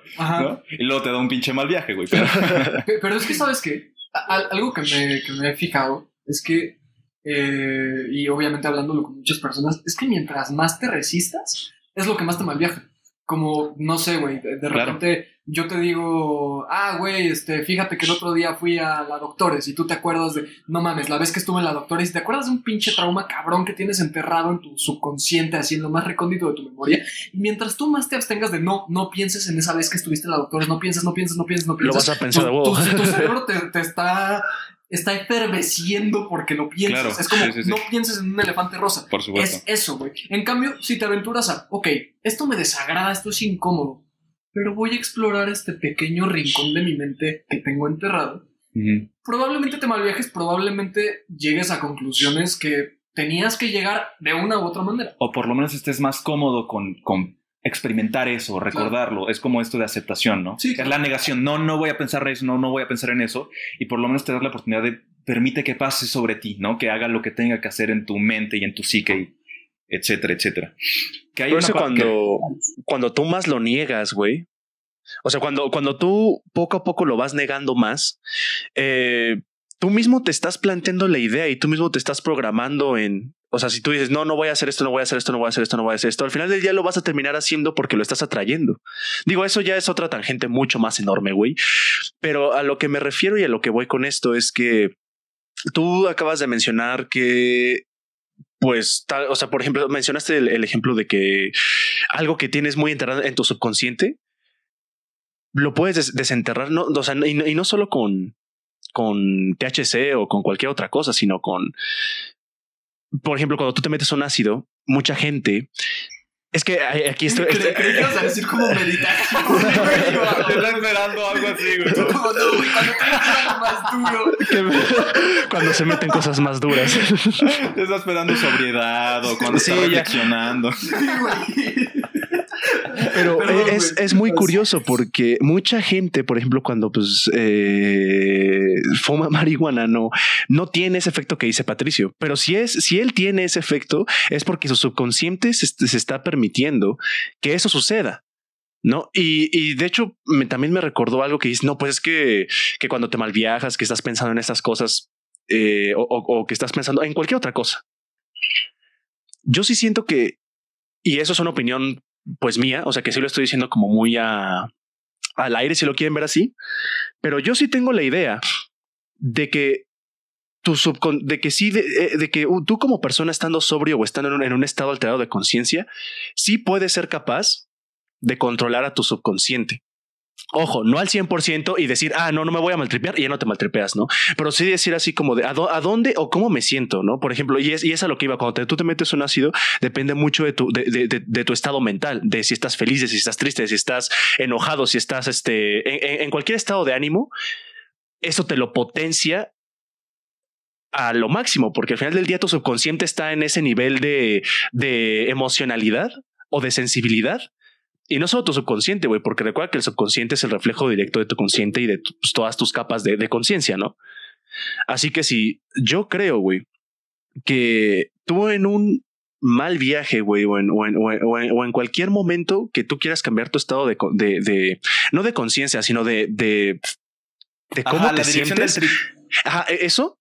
Y luego te da un pinche mal viaje, güey. Pero, es que, ¿sabes que Algo que me, que me he fijado es que, eh, y obviamente hablándolo con muchas personas, es que mientras más te resistas, es lo que más te malviaja. Como, no sé, güey, de, repente yo te digo, ah, güey, este, fíjate que el otro día fui a la Doctores y tú te acuerdas de, no mames, la vez que estuve en la Doctores y te acuerdas de un pinche trauma cabrón que tienes enterrado en tu subconsciente, así en lo más recóndito de tu memoria. Y mientras tú más te abstengas de no, no pienses en esa vez que estuviste en la Doctores, no pienses, no pienses, no pienses, no pienses. Lo vas a pensar de tu, tu, cerebro te, te está está efervesciendo porque lo piensas. es como, no pienses en un elefante rosa. Por supuesto. Es eso, güey. En cambio, si te aventuras a, ok, esto me desagrada, esto es incómodo, pero voy a explorar este pequeño rincón de mi mente que tengo enterrado. Probablemente te malviajes, probablemente llegues a conclusiones que tenías que llegar de una u otra manera. O por lo menos estés más cómodo con, con experimentar eso, recordarlo. Es como esto de aceptación, ¿no? Sí. Es la negación. No, no voy a pensar en eso, no, no voy a pensar en eso. Y por lo menos te das la oportunidad de permite que pase sobre ti, ¿no? Que haga lo que tenga que hacer en tu mente y en tu psique, etcétera, etcétera. Que hay eso cuando, cuando tú más lo niegas, güey. O sea, cuando, cuando tú poco a poco lo vas negando más, eh, tú mismo te estás planteando la idea y tú mismo te estás programando en, o sea, si tú dices, no, no voy a hacer esto, no voy a hacer esto, no voy a hacer esto, no voy a hacer esto, al final del día lo vas a terminar haciendo porque lo estás atrayendo. Digo, eso ya es otra tangente mucho más enorme, güey. Pero a lo que me refiero y a lo que voy con esto es que tú acabas de mencionar que pues, tal, o sea, por ejemplo, mencionaste el, ejemplo de que algo que tienes muy enterrado en tu subconsciente lo puedes desenterrar, no, o sea, y, y, no solo con, con THC o con cualquier otra cosa, sino con por ejemplo, cuando tú te metes un ácido, mucha gente es que aquí estoy. Creí que ibas a decir como meditación. Estoy esperando algo así, güey. Como no, güey, cuando te algo más duro. cuando se meten cosas más duras. Estás esperando sobriedad o cuando sí, estás reflexionando. Sí, güey. Pero es, es, muy curioso porque mucha gente, por ejemplo, cuando pues eh, fuma marihuana, no, no tiene ese efecto que dice Patricio. Pero si es, si él tiene ese efecto, es porque su subconsciente se, está permitiendo que eso suceda. ¿no? Y, y, de hecho también me recordó algo que dice, no, pues es que, que cuando te malviajas, que estás pensando en estas cosas eh, o, o, que estás pensando en cualquier otra cosa. Yo sí siento que, y eso es una opinión pues mía, o sea que sí lo estoy diciendo como muy a, al aire si lo quieren ver así, pero yo sí tengo la idea de que tu subcon de que sí, de, eh, que tú como persona estando sobrio o estando en un, en un estado alterado de conciencia, sí puedes ser capaz de controlar a tu subconsciente. Ojo, no al 100% y decir, ah, no, no me voy a maltripear y ya no te maltripeas, ¿no? Pero sí decir así como de a, dónde o cómo me siento, ¿no? Por ejemplo, y es, es a lo que iba, cuando tú te metes un ácido, depende mucho de tu, de, estado mental, de si estás feliz, de si estás triste, de si estás enojado, si estás este, en, cualquier estado de ánimo, eso te lo potencia a lo máximo, porque al final del día tu subconsciente está en ese nivel de, de emocionalidad o de sensibilidad y no solo tu subconsciente, güey, porque recuerda que el subconsciente es el reflejo directo de tu consciente y de pues, todas tus capas de, conciencia, ¿no? Así que si yo creo, güey, que tú en un mal viaje, güey, o en, o, en, cualquier momento que tú quieras cambiar tu estado de, de, no de conciencia, sino de, de, cómo te sientes. Ajá, e, eso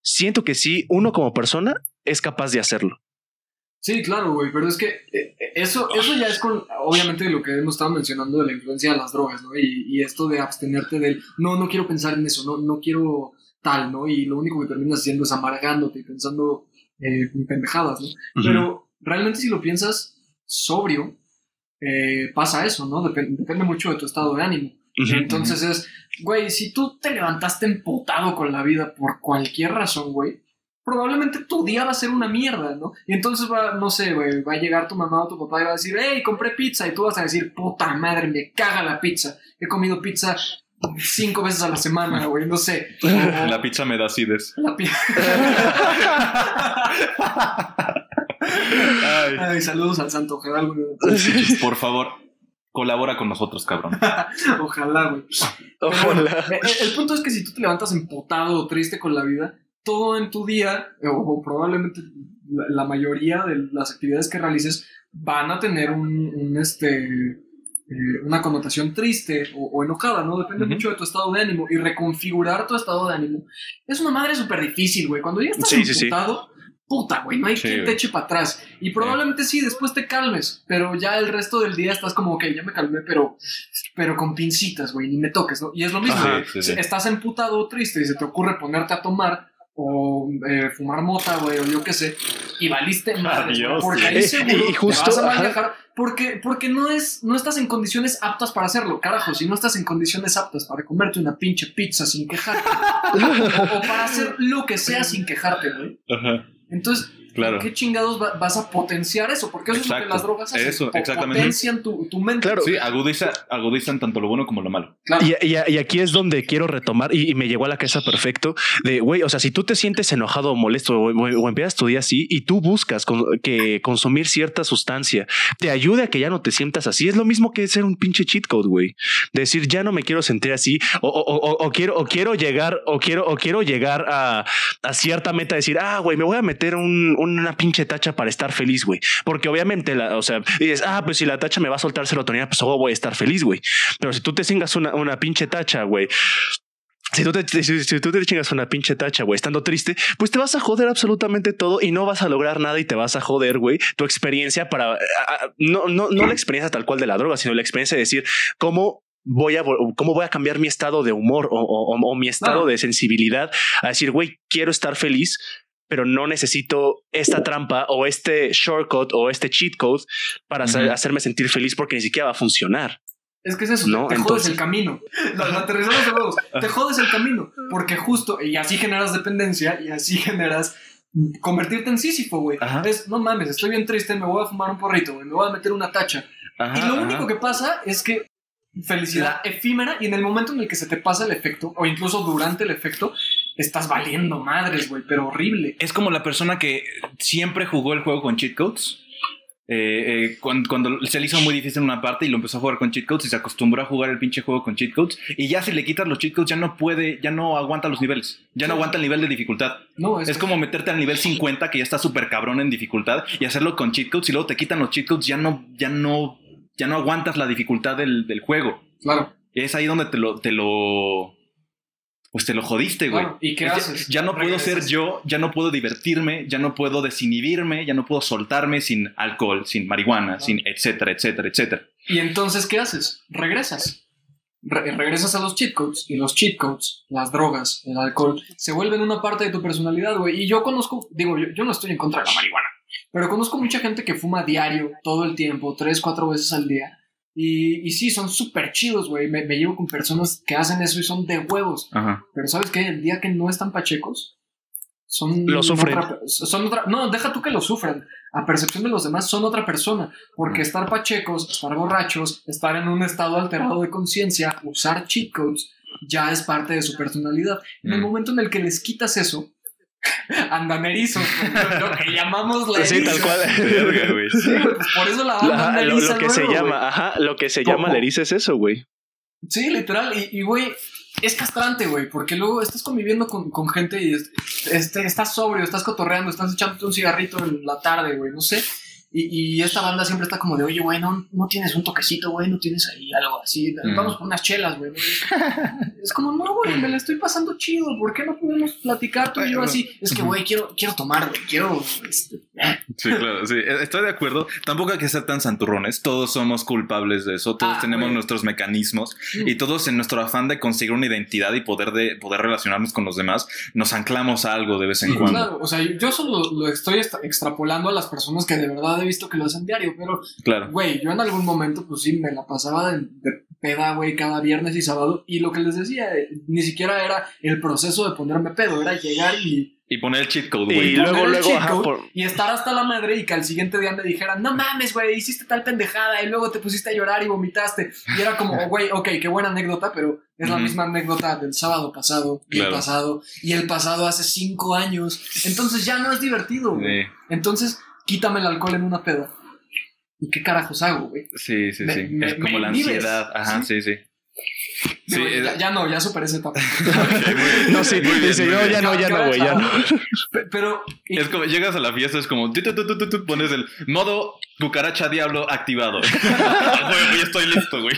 siento que sí, uno como persona es capaz de hacerlo. Sí, claro, güey, pero es que eh, eso, eso ya es con, obviamente, lo que hemos estado mencionando de la influencia de las drogas, ¿no? Y, y esto de abstenerte del, no, no quiero pensar en eso, no, no quiero tal, ¿no? Y lo único que terminas haciendo es amargándote y pensando eh, pendejadas, ¿no? Pero realmente si lo piensas sobrio, eh, pasa eso, ¿no? depende mucho de tu estado de ánimo. Entonces es, güey, si tú te levantaste emputado con la vida por cualquier razón, güey, probablemente tu día va a ser una mierda, ¿no? Y entonces va, no sé, güey, va a llegar tu mamá o tu papá y va a decir, hey, compré pizza, y tú vas a decir, puta madre, me caga la pizza. He comido pizza cinco veces a la semana, güey, no sé. La pizza me da acides. La pizza. Ay. saludos al Santo Geraldo. Por favor, colabora con nosotros, cabrón. Ojalá, güey. Ojalá. el, el, punto es que si tú te levantas empotado o triste con la vida, todo en tu día, o, probablemente la, mayoría de las actividades que realices, van a tener un, este, eh, una connotación triste o, enojada, ¿no? Depende mucho de tu estado de ánimo. Y reconfigurar tu estado de ánimo es una madre súper difícil, güey. Cuando ya estás sí, puta, güey, no hay quien te eche para atrás. Y probablemente sí, después te calmes, pero ya el resto del día estás como, ok, ya me calmé, pero, pero con pincitas, güey, ni me toques, ¿no? Y es lo mismo, estás emputado o triste y se te ocurre ponerte a tomar o eh, fumar mota, güey, o yo qué sé, y valiste madre, porque ahí seguro y justo, te vas a viajar porque, porque no, es, no estás en condiciones aptas para hacerlo, carajo, si no estás en condiciones aptas para comerte una pinche pizza sin quejarte, o, para hacer lo que sea sin quejarte, güey. Entonces, Claro. ¿Qué chingados vas a potenciar eso? Porque eso es lo que las drogas hacen. Eso, exactamente. Potencian tu, tu mente. Claro. Sí, agudizan tanto lo bueno como lo malo. Claro. Y, aquí es donde quiero retomar y, me llegó a la cabeza perfecto de, güey, o sea, si tú te sientes enojado o molesto o, empiezas tu día así y tú buscas que consumir cierta sustancia te ayude a que ya no te sientas así, es lo mismo que ser un pinche cheat code, güey. Decir, ya no me quiero sentir así o, o, quiero, o quiero llegar o quiero, o quiero llegar a, a cierta meta, decir, ah, güey, me voy a meter un una pinche tacha para estar feliz, güey. Porque obviamente, la, o sea, dices, ah, pues si la tacha me va a soltar serotonina, pues voy a estar feliz, güey. Pero si tú te cingas una, una pinche tacha, güey, si tú, te, si, tú te chingas una pinche tacha, güey, estando triste, pues te vas a joder absolutamente todo y no vas a lograr nada y te vas a joder, güey, tu experiencia para, no, no, no la experiencia tal cual de la droga, sino la experiencia de decir cómo voy a, cómo voy a cambiar mi estado de humor o, o, mi estado de sensibilidad a decir, güey, quiero estar feliz pero no necesito esta trampa o este shortcut o este cheat code para hacerme sentir feliz porque ni siquiera va a funcionar. Es que es eso, ¿no? te jodes el camino. Te jodes el camino. Porque justo, y así generas dependencia y así generas convertirte en Sísifo, güey. Es, no mames, estoy bien triste, me voy a fumar un porrito, me voy a meter una tacha. y lo único que pasa es que felicidad efímera y en el momento en el que se te pasa el efecto, o incluso durante el efecto, estás valiendo madres, güey, pero horrible. Es como la persona que siempre jugó el juego con cheat codes. Eh, eh, cuando, se le hizo muy difícil en una parte y lo empezó a jugar con cheat codes y se acostumbró a jugar el pinche juego con cheat codes y ya si le quitas los cheat codes ya no puede, ya no aguanta los niveles, ya no aguanta el nivel de dificultad. No, es, como meterte al nivel 50 que ya está súper cabrón en dificultad y hacerlo con cheat codes y luego te quitan los cheat codes, ya no, ya no, ya no aguantas la dificultad del, del juego. Claro. Es ahí donde te lo, te lo, pues te lo jodiste, güey. ¿Y qué haces? Ya, no puedo ser yo, ya no puedo divertirme, ya no puedo desinhibirme, ya no puedo soltarme sin alcohol, sin marihuana, sin etcétera, etcétera, etcétera. ¿Y entonces qué haces? Regresas. regresas a los cheat codes y los cheat codes, las drogas, el alcohol, se vuelven una parte de tu personalidad, güey. Y yo conozco, digo, yo, yo no estoy en contra de la marihuana, pero conozco mucha gente que fuma diario, todo el tiempo, tres, cuatro veces al día Y, y sí, son súper chidos, güey. Me, me llevo con personas que hacen eso y son de huevos. Ajá. Pero ¿sabes qué? El día que no están pachecos, son... Lo sufren. otra- son otra, no, deja tú que lo sufran. A percepción de los demás son otra persona. Porque Mm. estar pachecos, estar borrachos, estar en un estado alterado de conciencia, usar cheat codes, ya es parte de su personalidad. En el Mm. momento en el que les quitas eso, andan erizos, lo, lo que llamamos la Sí, tal cual. Verga, güey. Sí, güey, pues por eso la banda anda lo, eriza lo que se güey. llama, ajá, lo que se ¿Cómo? llama la eriza es eso, güey. Sí, literal. Y, y, güey, es castrante, güey, porque luego estás conviviendo con, con gente y es- este, estás sobrio, estás cotorreando, estás echándote un cigarrito en la tarde, güey, no sé. Y, y esta banda siempre está como de, oye, güey, no, no tienes un toquecito, güey, no tienes ahí algo así. Mm. Vamos por unas chelas, güey. Es como, no, güey, me la estoy pasando chido. ¿Por qué no podemos platicar tú y yo así? Es que, güey, quiero, quiero tomar, güey, quiero. este, eh. Sí, claro, sí. Eh, Estoy de acuerdo. Tampoco hay que ser tan santurrones. Todos somos culpables de eso. Todos Ah, tenemos nuestros mecanismos. Y todos en nuestro afán de conseguir una identidad y poder, de, poder relacionarnos con los demás, nos anclamos a algo de vez en Sí, cuando. claro, o sea, yo solo lo estoy extra- extrapolando a las personas que de verdad he visto que lo hacen diario, pero Claro. Güey, yo en algún momento, pues sí, me la pasaba de, de peda, güey, cada viernes y sábado. Y lo que les decía, eh, ni siquiera era el proceso de ponerme pedo, era llegar y, Y poner el cheat code, Y güey. luego, el luego, ajá, por- y estar hasta la madre y que al siguiente día me dijeran, no mames, güey, hiciste tal pendejada y luego te pusiste a llorar y vomitaste. Y era como, oh, güey, ok, qué buena anécdota, pero es la Ujú. misma anécdota del sábado pasado, y Claro. el pasado, y el pasado hace cinco años. Entonces ya no es divertido, güey. Sí, Entonces, quítame el alcohol en una peda. ¿Y qué carajos hago, güey? sí, sí. Me- sí. me- es como la ansiedad. Ajá, sí, sí. Sí, Digo, es- ya, ya no, ya superé esa etapa. No, sí, Muy bien, dice muy yo, bien. ya no, ya no, güey, ya no. Pe- Pero, y- Es como llegas a la fiesta, es como tu, tu, tu, tu, tu, tu, pones el modo cucaracha diablo activado. Ah, güey, güey, estoy listo, güey.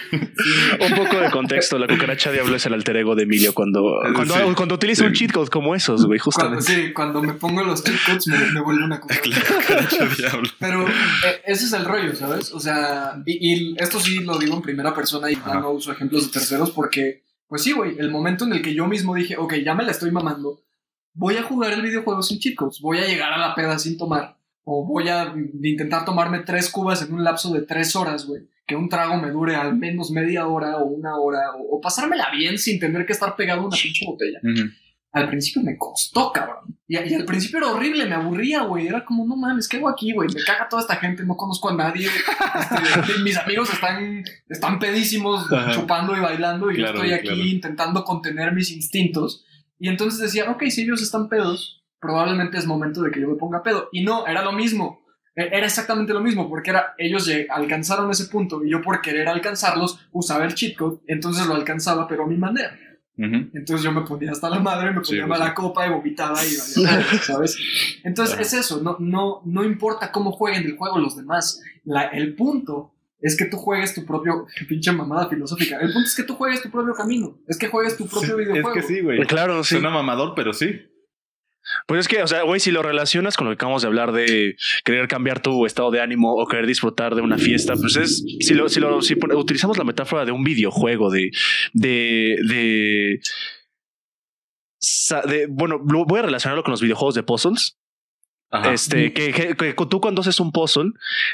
Un poco de contexto, la cucaracha diablo es el alter ego de Emilio cuando, cuando, Sí. cuando utiliza un Sí. cheat code como esos, güey, cuando, justamente. sí, cuando me pongo los cheat codes me, me vuelvo una cucaracha diablo. Pero eh, ese es el rollo, ¿sabes? O sea, y, y esto sí lo digo en primera persona y ya no uso ejemplos de terceros porque, pues sí, güey, el momento en el que yo mismo dije, ok, ya me la estoy mamando, voy a jugar el videojuego sin cheat codes, voy a llegar a la peda sin tomar, o voy a intentar tomarme tres cubas en un lapso de tres horas, güey. Que un trago me dure al menos media hora o una hora, o, o pasármela bien sin tener que estar pegado a una pinche botella. Al principio me costó, cabrón. Y, y al principio era horrible, me aburría, güey. Era como, no mames, ¿qué hago aquí, güey? Me caga toda esta gente, no conozco a nadie. Este, mis amigos están, están pedísimos, Ajá. chupando y bailando, y Claro, yo estoy aquí claro. intentando contener mis instintos. Y entonces decía, ok, si ellos están pedos, probablemente es momento de que yo me ponga pedo. Y no, era lo mismo. E- Era exactamente lo mismo, porque era, ellos alcanzaron ese punto y yo por querer alcanzarlos usaba el cheat code, entonces lo alcanzaba, pero a mi manera. Ujú. Entonces yo me ponía hasta la madre, me Sí, ponía pues, mala sí. copa y vomitaba y ¿sabes? Entonces es eso, no, no, no importa cómo jueguen el juego los demás. La- el punto es que tú juegues tu propio, pinche mamada filosófica, el punto es que tú juegues tu propio camino, es que juegues tu propio Es videojuego. que sí, güey. Claro, sí. Suena mamador, pero sí. Pues es que, o sea, güey, si lo relacionas con lo que acabamos de hablar de querer cambiar tu estado de ánimo o querer disfrutar de una fiesta, pues es, si lo, si lo, si utilizamos la metáfora de un videojuego, de, de, de, de- bueno, voy a relacionarlo con los videojuegos de puzzles. Ajá. Este, que, que- que tú cuando haces un puzzle,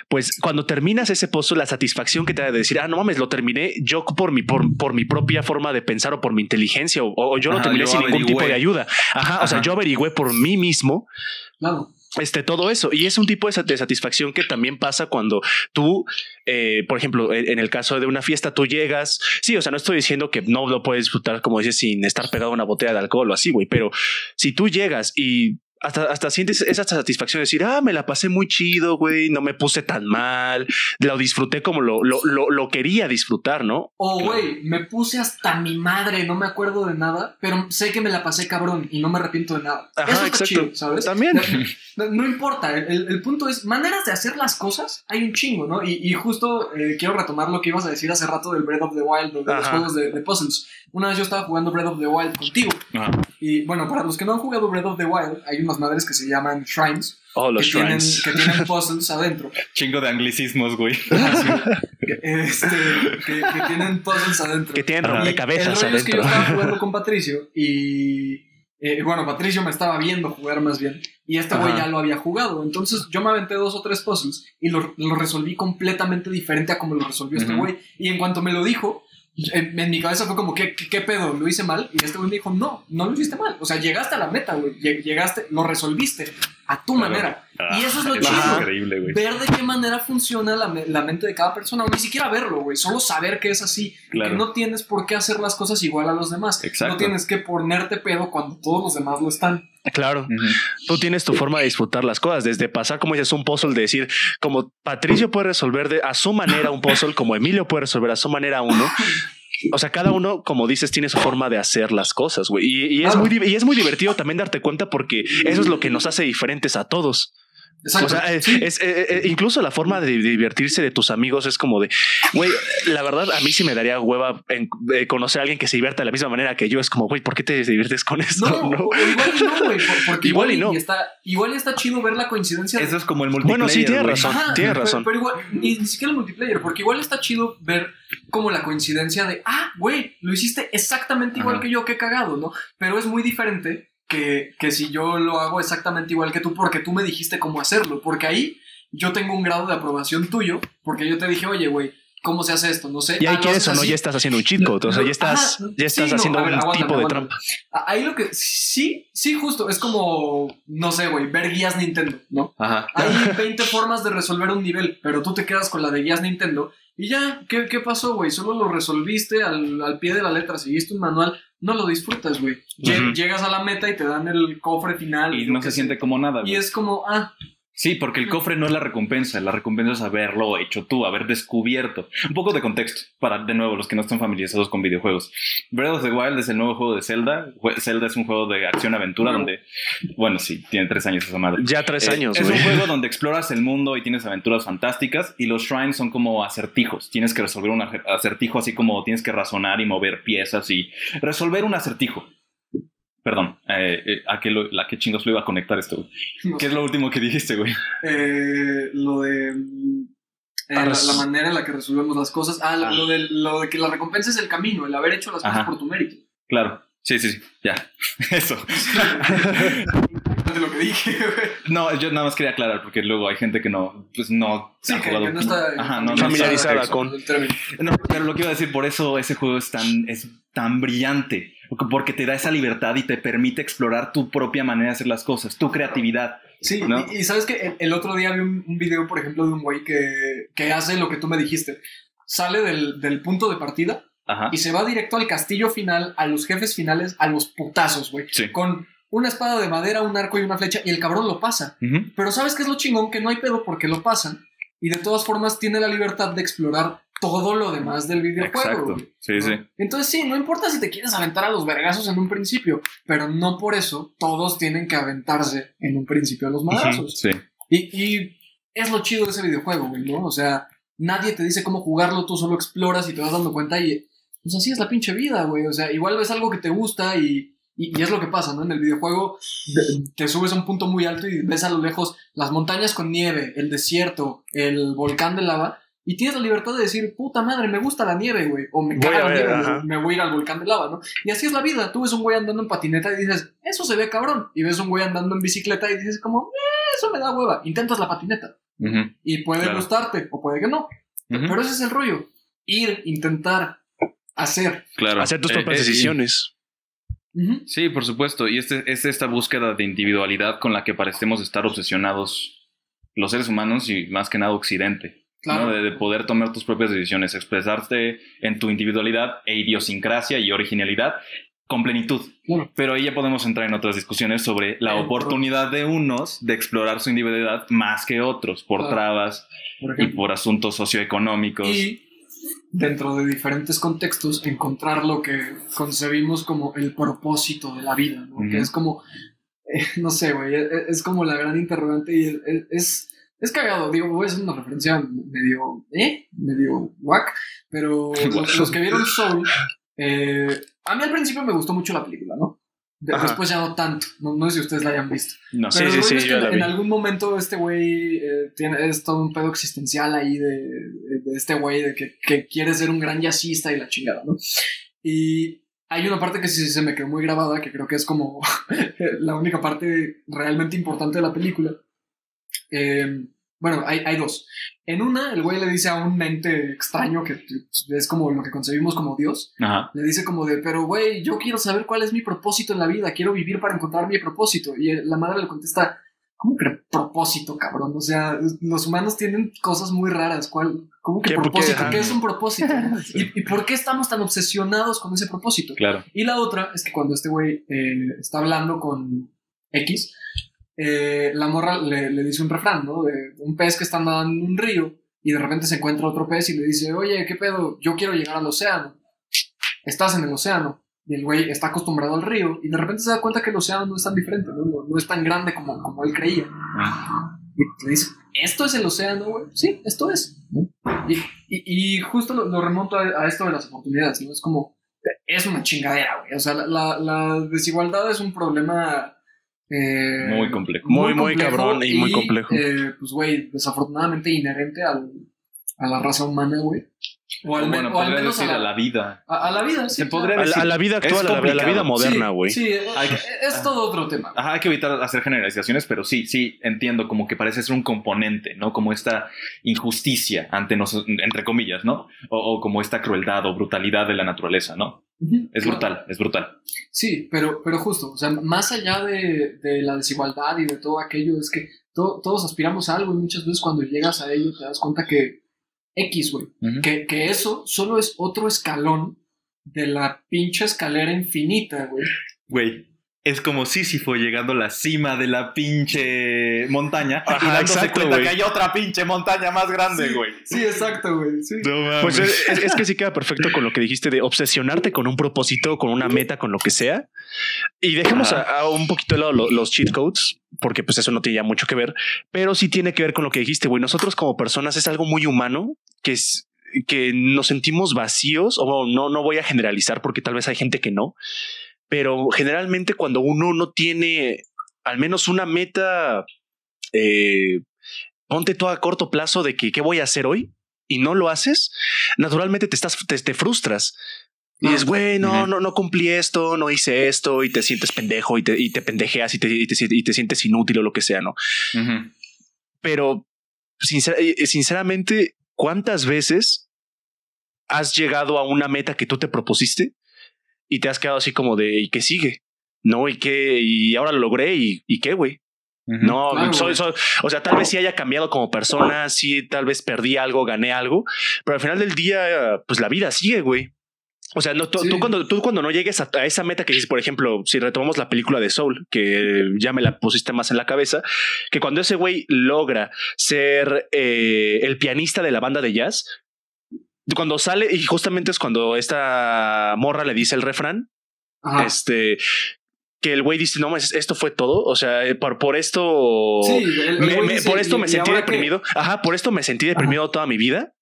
pues cuando terminas ese puzzle, la satisfacción que te da de decir, ah, no mames, lo terminé yo por mi, por, por mi propia forma de pensar o por mi inteligencia, o, o yo lo Ajá, terminé yo sin ningún tipo de ayuda. Ajá, o sea, yo averigüé por mí mismo Claro. este, todo eso. Y es un tipo de sat- de satisfacción que también pasa cuando tú, eh, por ejemplo, en, en el caso de una fiesta, tú llegas. Sí, o sea, no estoy diciendo que no lo puedes disfrutar, como dices, sin estar pegado a una botella de alcohol o así, güey. Pero si tú llegas y hasta, hasta sientes esa satisfacción de decir, ah, me la pasé muy chido, güey, no me puse tan mal, lo disfruté como lo, lo, lo, lo quería disfrutar, ¿no? O, Claro. güey, me puse hasta mi madre, no me acuerdo de nada, pero sé que me la pasé cabrón y no me arrepiento de nada. Ajá, Eso está exacto. chido, ¿sabes? También. No, no importa, el, el punto es, maneras de hacer las cosas, hay un chingo, ¿no? Y, y justo eh, quiero retomar lo que ibas a decir hace rato del Breath of the Wild, de los juegos de, de puzzles. Una vez yo estaba jugando Breath of the Wild contigo, Ajá. Y bueno, para los que no han jugado Breath of the Wild, hay unas madres que se llaman shrines, Oh, los que, tienen, shrines. que tienen puzzles adentro. Chingo de anglicismos, güey. Que, este, que, que tienen puzzles adentro. Que tienen rompecabezas el rollo es que yo adentro. estaba jugando con Patricio y eh, bueno, Patricio me estaba viendo jugar más bien Y este güey ya lo había jugado. Entonces yo me aventé dos o tres puzzles y lo, lo resolví completamente diferente a como lo resolvió este güey. Y en cuanto me lo dijo, en, en mi cabeza fue como, ¿qué, ¿qué, qué pedo? ¿Lo hice mal? Y este güey me dijo, no, no lo hiciste mal. O sea, llegaste a la meta, güey. Lle- Llegaste, lo resolviste a tu Claro. manera. Y eso es lo Ah, chido. increíble, güey. Ver de qué manera funciona la, me- la mente de cada persona, o ni siquiera verlo, güey, solo saber que es así, Claro. que no tienes por qué hacer las cosas igual a los demás. Exacto. No tienes que ponerte pedo cuando todos los demás lo están. Claro. Tú tienes tu forma de disfrutar las cosas, desde pasar, como dices, un puzzle, de decir, como Patricio puede resolver de, a su manera un puzzle, como Emilio puede resolver a su manera uno. O sea, cada uno, como dices, tiene su forma de hacer las cosas, güey. Y, y es muy, y es muy divertido también darte cuenta porque eso es lo que nos hace diferentes a todos. Exacto. O sea, eh, Sí. es, eh, eh, incluso la forma de divertirse de tus amigos es como de, güey, la verdad a mí sí me daría hueva en, eh, conocer a alguien que se divierta de la misma manera que yo. Es como, güey, ¿por qué te diviertes con esto? no, No. igual y no, güey, porque Igual igual, y no. y está, igual y está chido ver la coincidencia. de- Eso es como el multiplayer. Bueno, sí, tienes razón. Ajá, tienes pero- razón. Pero, igual, ni, ni siquiera el multiplayer, porque igual está chido ver como la coincidencia de, ah, güey, lo hiciste exactamente igual Ajá. que yo, qué cagado, ¿no? Pero es muy diferente que, que si yo lo hago exactamente igual que tú, porque tú me dijiste cómo hacerlo, porque ahí yo tengo un grado de aprobación tuyo, porque yo te dije, oye, güey, ¿cómo se hace esto? No sé. Y ahí Ah, quieres o no, ya estás haciendo un cheat code. O sea, ya estás, Ajá, ya estás sí, haciendo ver, un aguántame, tipo de trampa. Ah, Ahí lo que, sí, sí, justo, es como, no sé, güey, ver guías Nintendo, ¿no? Ajá. Hay 20 formas de resolver un nivel, pero tú te quedas con la de guías Nintendo y ya, ¿qué, qué pasó, güey? Solo lo resolviste al, al pie de la letra, seguiste un manual, no lo disfrutas, güey. Llegas a la meta y te dan el cofre final. Y no se siente como nada. Y güey. es como, ah, Sí, porque el cofre no es la recompensa, la recompensa es haberlo hecho tú, haber descubierto. Un poco de contexto para, de nuevo, los que no están familiarizados con videojuegos. Breath of the Wild es el nuevo juego de Zelda. Zelda es un juego de acción-aventura No. donde, bueno, sí, tiene tres años esa madre. Ya tres Eh, años, Es un juego donde exploras el mundo y tienes aventuras fantásticas y los shrines son como acertijos. Tienes que resolver un acertijo así como tienes que razonar y mover piezas y resolver un acertijo. Perdón, eh, eh, ¿a, qué lo- ¿a qué chingos lo iba a conectar esto? güey? no ¿Qué sé. es lo último que dijiste, güey? Eh, lo de eh, Ah, la, manera en la que resolvemos las cosas. Ah, Ah. Lo, de, lo de que la recompensa es el camino, el haber hecho las cosas por tu mérito. Claro. Sí, sí, sí. Ya. Eso. de lo que dije, güey. No, yo nada más quería aclarar porque luego hay gente que no, pues no Sí, ha que, jugado. que no está Ajá, no, no Familiarizada sabe con- el término. No, pero lo que iba a decir, por eso ese juego es tan, es tan brillante, porque te da esa libertad y te permite explorar tu propia manera de hacer las cosas, tu creatividad. Sí, ¿No? y, y sabes que el, el otro día vi un, un video, por ejemplo, de un güey que, que hace lo que tú me dijiste. Sale del, del punto de partida Ajá. y se va directo al castillo final, a los jefes finales, a los putazos, güey. Sí. Con una espada de madera, un arco y una flecha, y el cabrón lo pasa. Ujú. Pero ¿sabes qué es lo chingón? Que no hay pedo porque lo pasan. Y de todas formas tiene la libertad de explorar todo lo demás del videojuego. Exacto. Sí, ¿no? sí. Entonces sí, no importa si te quieres aventar a los vergazos en un principio, pero no por eso todos tienen que aventarse en un principio a los madrazos. Sí. y, y es lo chido de ese videojuego, güey, ¿no? O sea, nadie te dice cómo jugarlo, tú solo exploras y te vas dando cuenta y pues así es la pinche vida, güey. O sea, igual ves algo que te gusta y, y, y es lo que pasa, ¿no? En el videojuego de- te subes a un punto muy alto y ves a lo lejos las montañas con nieve, el desierto, el volcán de lava. Y tienes la libertad de decir, puta madre, me gusta la nieve, güey. O me a la ver, nieve, ajá. güey, me voy a ir al volcán de lava, ¿no? Y así es la vida. Tú ves un güey andando en patineta y dices, eso se ve cabrón. Y ves un güey andando en bicicleta y dices, como, "Eh, eso me da hueva. Intentas la patineta. Y puede Claro. gustarte o puede que no. Pero ese es el rollo. Ir, intentar, hacer. Claro. Hacer tus Eh, propias eh, decisiones. Sí, por supuesto. Y este, es esta búsqueda de individualidad con la que parecemos estar obsesionados los seres humanos y más que nada Occidente. Claro. ¿no? De, de poder tomar tus propias decisiones, expresarte en tu individualidad e idiosincrasia y originalidad con plenitud. Claro. Pero ahí ya podemos entrar en otras discusiones sobre la oportunidad de unos de explorar su individualidad más que otros, por Claro. trabas Por y por asuntos socioeconómicos. Y dentro de diferentes contextos, encontrar lo que concebimos como el propósito de la vida, ¿no? Ujú. Que es como, eh, no sé, güey, es, es como la gran interrogante y es, es, es cagado. Digo, hacer una referencia medio, ¿eh? Medio whack, pero los, los que vieron Soul, eh, a mí al principio me gustó mucho la película, ¿no? De- después ya no tanto, no, no sé si ustedes la hayan visto. No. Pero sí, sí, es yo en, la vi. en algún momento este güey eh, tiene es todo un pedo existencial ahí de, de este güey de que, que quiere ser un gran jazzista y la chingada, ¿no? Y hay una parte que sí se me quedó muy grabada, que creo que es como la única parte realmente importante de la película. Eh, bueno, hay, hay dos. En una, el güey le dice a un ente extraño que es como lo que concebimos como Dios. Ajá. Le dice como de, pero güey, yo quiero saber cuál es mi propósito en la vida, quiero vivir para encontrar mi propósito. Y la madre le contesta, ¿cómo que propósito, cabrón? O sea, los humanos tienen cosas muy raras. ¿Cuál, ¿Cómo que ¿Qué? Propósito? ¿Qué es un propósito? ¿Y, y por qué estamos tan obsesionados con ese propósito? Claro. Y la otra es que cuando este güey eh, está hablando con X, eh, la morra le, le dice un refrán, ¿no? De un pez que está nadando en un río y de repente se encuentra otro pez y le dice, oye, ¿qué pedo? Yo quiero llegar al océano. Estás en el océano. Y el güey está acostumbrado al río y de repente se da cuenta que el océano no es tan diferente, ¿no? No, es tan grande como, como él creía. Y le dice, ¿esto es el océano, güey? Sí, esto es. Y, y, y justo lo, lo remonto a, a esto de las oportunidades, ¿no? Es como, es una chingadera, güey. O sea, la, la, la desigualdad es un problema... eh, Muy complejo. Muy, muy cabrón y muy complejo. eh, pues, güey, desafortunadamente inherente al, a la raza humana, güey. O al, bueno, o al podría menos a decir la, a la vida. a- a la vida, sí. Se podría claro. A la, a la vida actual, a la, a la vida moderna, güey. Sí, Hay- es todo otro tema. Ajá, hay que evitar hacer generalizaciones, pero sí, sí, entiendo como que parece ser un componente, ¿no? Como esta injusticia ante nosotros, entre comillas, ¿no? O, o como esta crueldad o brutalidad de la naturaleza, ¿no? Es claro. brutal, es brutal. Sí, pero, pero justo, o sea, más allá de, de la desigualdad y de todo aquello, es que to- todos aspiramos a algo y muchas veces cuando llegas a ello te das cuenta que X, güey, que, que eso solo es otro escalón de la pinche escalera infinita, güey. Güey, es como Sísifo llegando a la cima de la pinche montaña y Ajá, dándose exacto, cuenta que hay otra pinche montaña más grande, Sí, güey. Sí, exacto, güey. Sí. No mames. Pues es, es- es que sí queda perfecto con lo que dijiste de obsesionarte con un propósito, con una meta, con lo que sea. Y dejemos a, a un poquito de lado lo- los cheat codes, porque pues eso no tiene ya mucho que ver, pero sí tiene que ver con lo que dijiste, güey. Nosotros como personas es algo muy humano que es que nos sentimos vacíos, o no, no voy a generalizar porque tal vez hay gente que no, pero generalmente cuando uno no tiene al menos una meta, eh, ponte todo a corto plazo de que qué voy a hacer hoy y no lo haces, naturalmente te estás, te, te frustras. Y Ah, dices, güey, no, no, no cumplí esto, no hice esto, y te sientes pendejo y te, y te pendejeas y te, y te, y te sientes inútil o lo que sea, ¿no? Pero sincer- eh, sinceramente, ¿cuántas veces has llegado a una meta que tú te propusiste y te has quedado así como de, ¿y qué sigue? No, y qué, y ahora lo logré, y, ¿y qué, güey? No, Claro, soy, soy- o sea, tal vez sí haya cambiado como persona, sí, tal vez perdí algo, gané algo, pero al final del día, pues la vida sigue, güey. O sea, no, tú, Sí. tú cuando, tú cuando no llegues a, a esa meta que dices, por ejemplo, si retomamos la película de Soul, que ya me la pusiste más en la cabeza, que cuando ese güey logra ser eh, el pianista de la banda de jazz, cuando sale, y justamente es cuando esta morra le dice el refrán, Ajá. este, que el güey dice, no, es- esto fue todo, o sea, eh, por, por esto... Sí, el- el Me- güey me- dice, por esto ¿y- me y sentí deprimido. Ajá, por esto me sentí deprimido toda mi vida.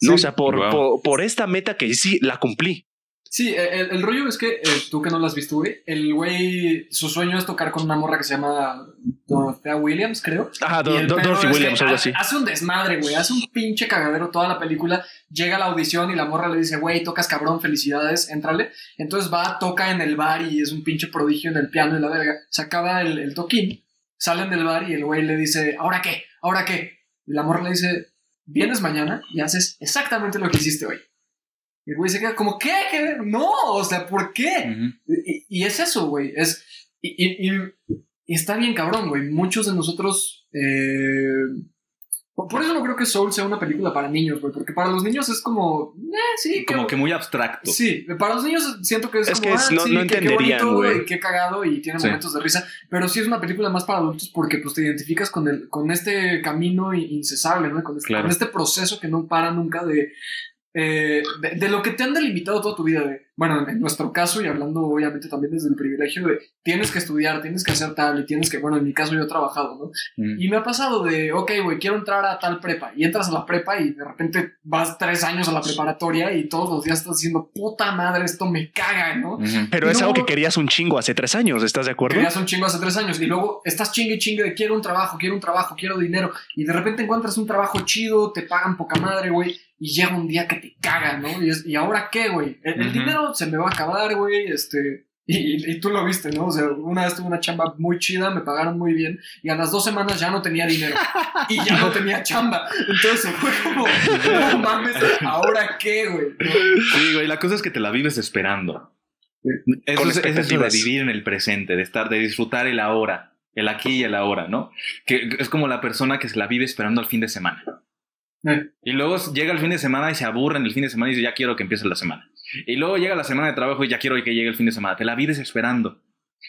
No, Sí. o sea, por, Wow. por, por esta meta que sí la cumplí. Sí, el, el rollo es que eh, tú que no lo has visto, güey, el güey, su sueño es tocar con una morra que se llama Dorothea Williams, creo. Ajá, Do- Dorothy Williams, algo así. Hace un desmadre, güey. Hace un pinche cagadero toda la película. Llega a la audición y la morra le dice, güey, tocas cabrón, felicidades, éntrale. Entonces va, toca en el bar y es un pinche prodigio en el piano y la verga. Se acaba el, el toquín, salen del bar y el güey le dice, ¿ahora qué? ¿Ahora qué? Y la morra le dice, vienes mañana y haces exactamente lo que hiciste hoy. Y el güey se queda como, ¿qué? ¿Qué? No, o sea, ¿por qué? Y, y es eso, güey. Es, y, y- y- y está bien cabrón, güey. Muchos de nosotros. eh, por eso no creo que Soul sea una película para niños, güey. Porque para los niños es como. Eh, sí, Como que muy abstracto. Sí, para los niños siento que es, Es como. que es- ah, no- sí, no qué- bonito güey. Qué cagado y tiene Sí. momentos de risa. Pero sí es una película más para adultos porque pues te identificas con, el, con este camino incesable, ¿no? Con este, Claro. con este proceso que no para nunca de, eh, de, de lo que te han delimitado toda tu vida. De, bueno, en nuestro caso, y hablando obviamente también desde el privilegio de tienes que estudiar, tienes que hacer tal, y tienes que, bueno, en mi caso yo he trabajado, ¿no? Mm. Y me ha pasado de, ok, güey, quiero entrar a tal prepa. Y entras a la prepa y de repente vas tres años a la preparatoria y todos los días estás diciendo, puta madre, esto me caga, ¿no? Pero Y es algo que querías un chingo hace tres años, ¿estás de acuerdo? Querías un chingo hace tres años y luego estás chingue y chingue de quiero un trabajo, quiero un trabajo, quiero dinero. Y de repente encuentras un trabajo chido, te pagan poca madre, güey. Y llega un día que te caga, ¿no? Y, es, ¿y ahora qué, güey? El, dinero se me va a acabar, güey, este... Y, y- y tú lo viste, ¿no? O sea, una vez tuve una chamba muy chida, me pagaron muy bien, y a las dos semanas ya no tenía dinero. Y ya no tenía chamba. Entonces fue como, no mames, ¿ahora qué, güey? Sí, güey, la cosa es que te la vives esperando. Sí. Eso Con es, eso de vivir en el presente, de estar, de disfrutar el ahora, el aquí y el ahora, ¿no? Que es como la persona que se la vive esperando el fin de semana. Eh, Y luego llega el fin de semana y se aburre en el fin de semana y dice, ya quiero que empiece la semana. Y luego llega la semana de trabajo y ya quiero que llegue el fin de semana. Te la vives esperando.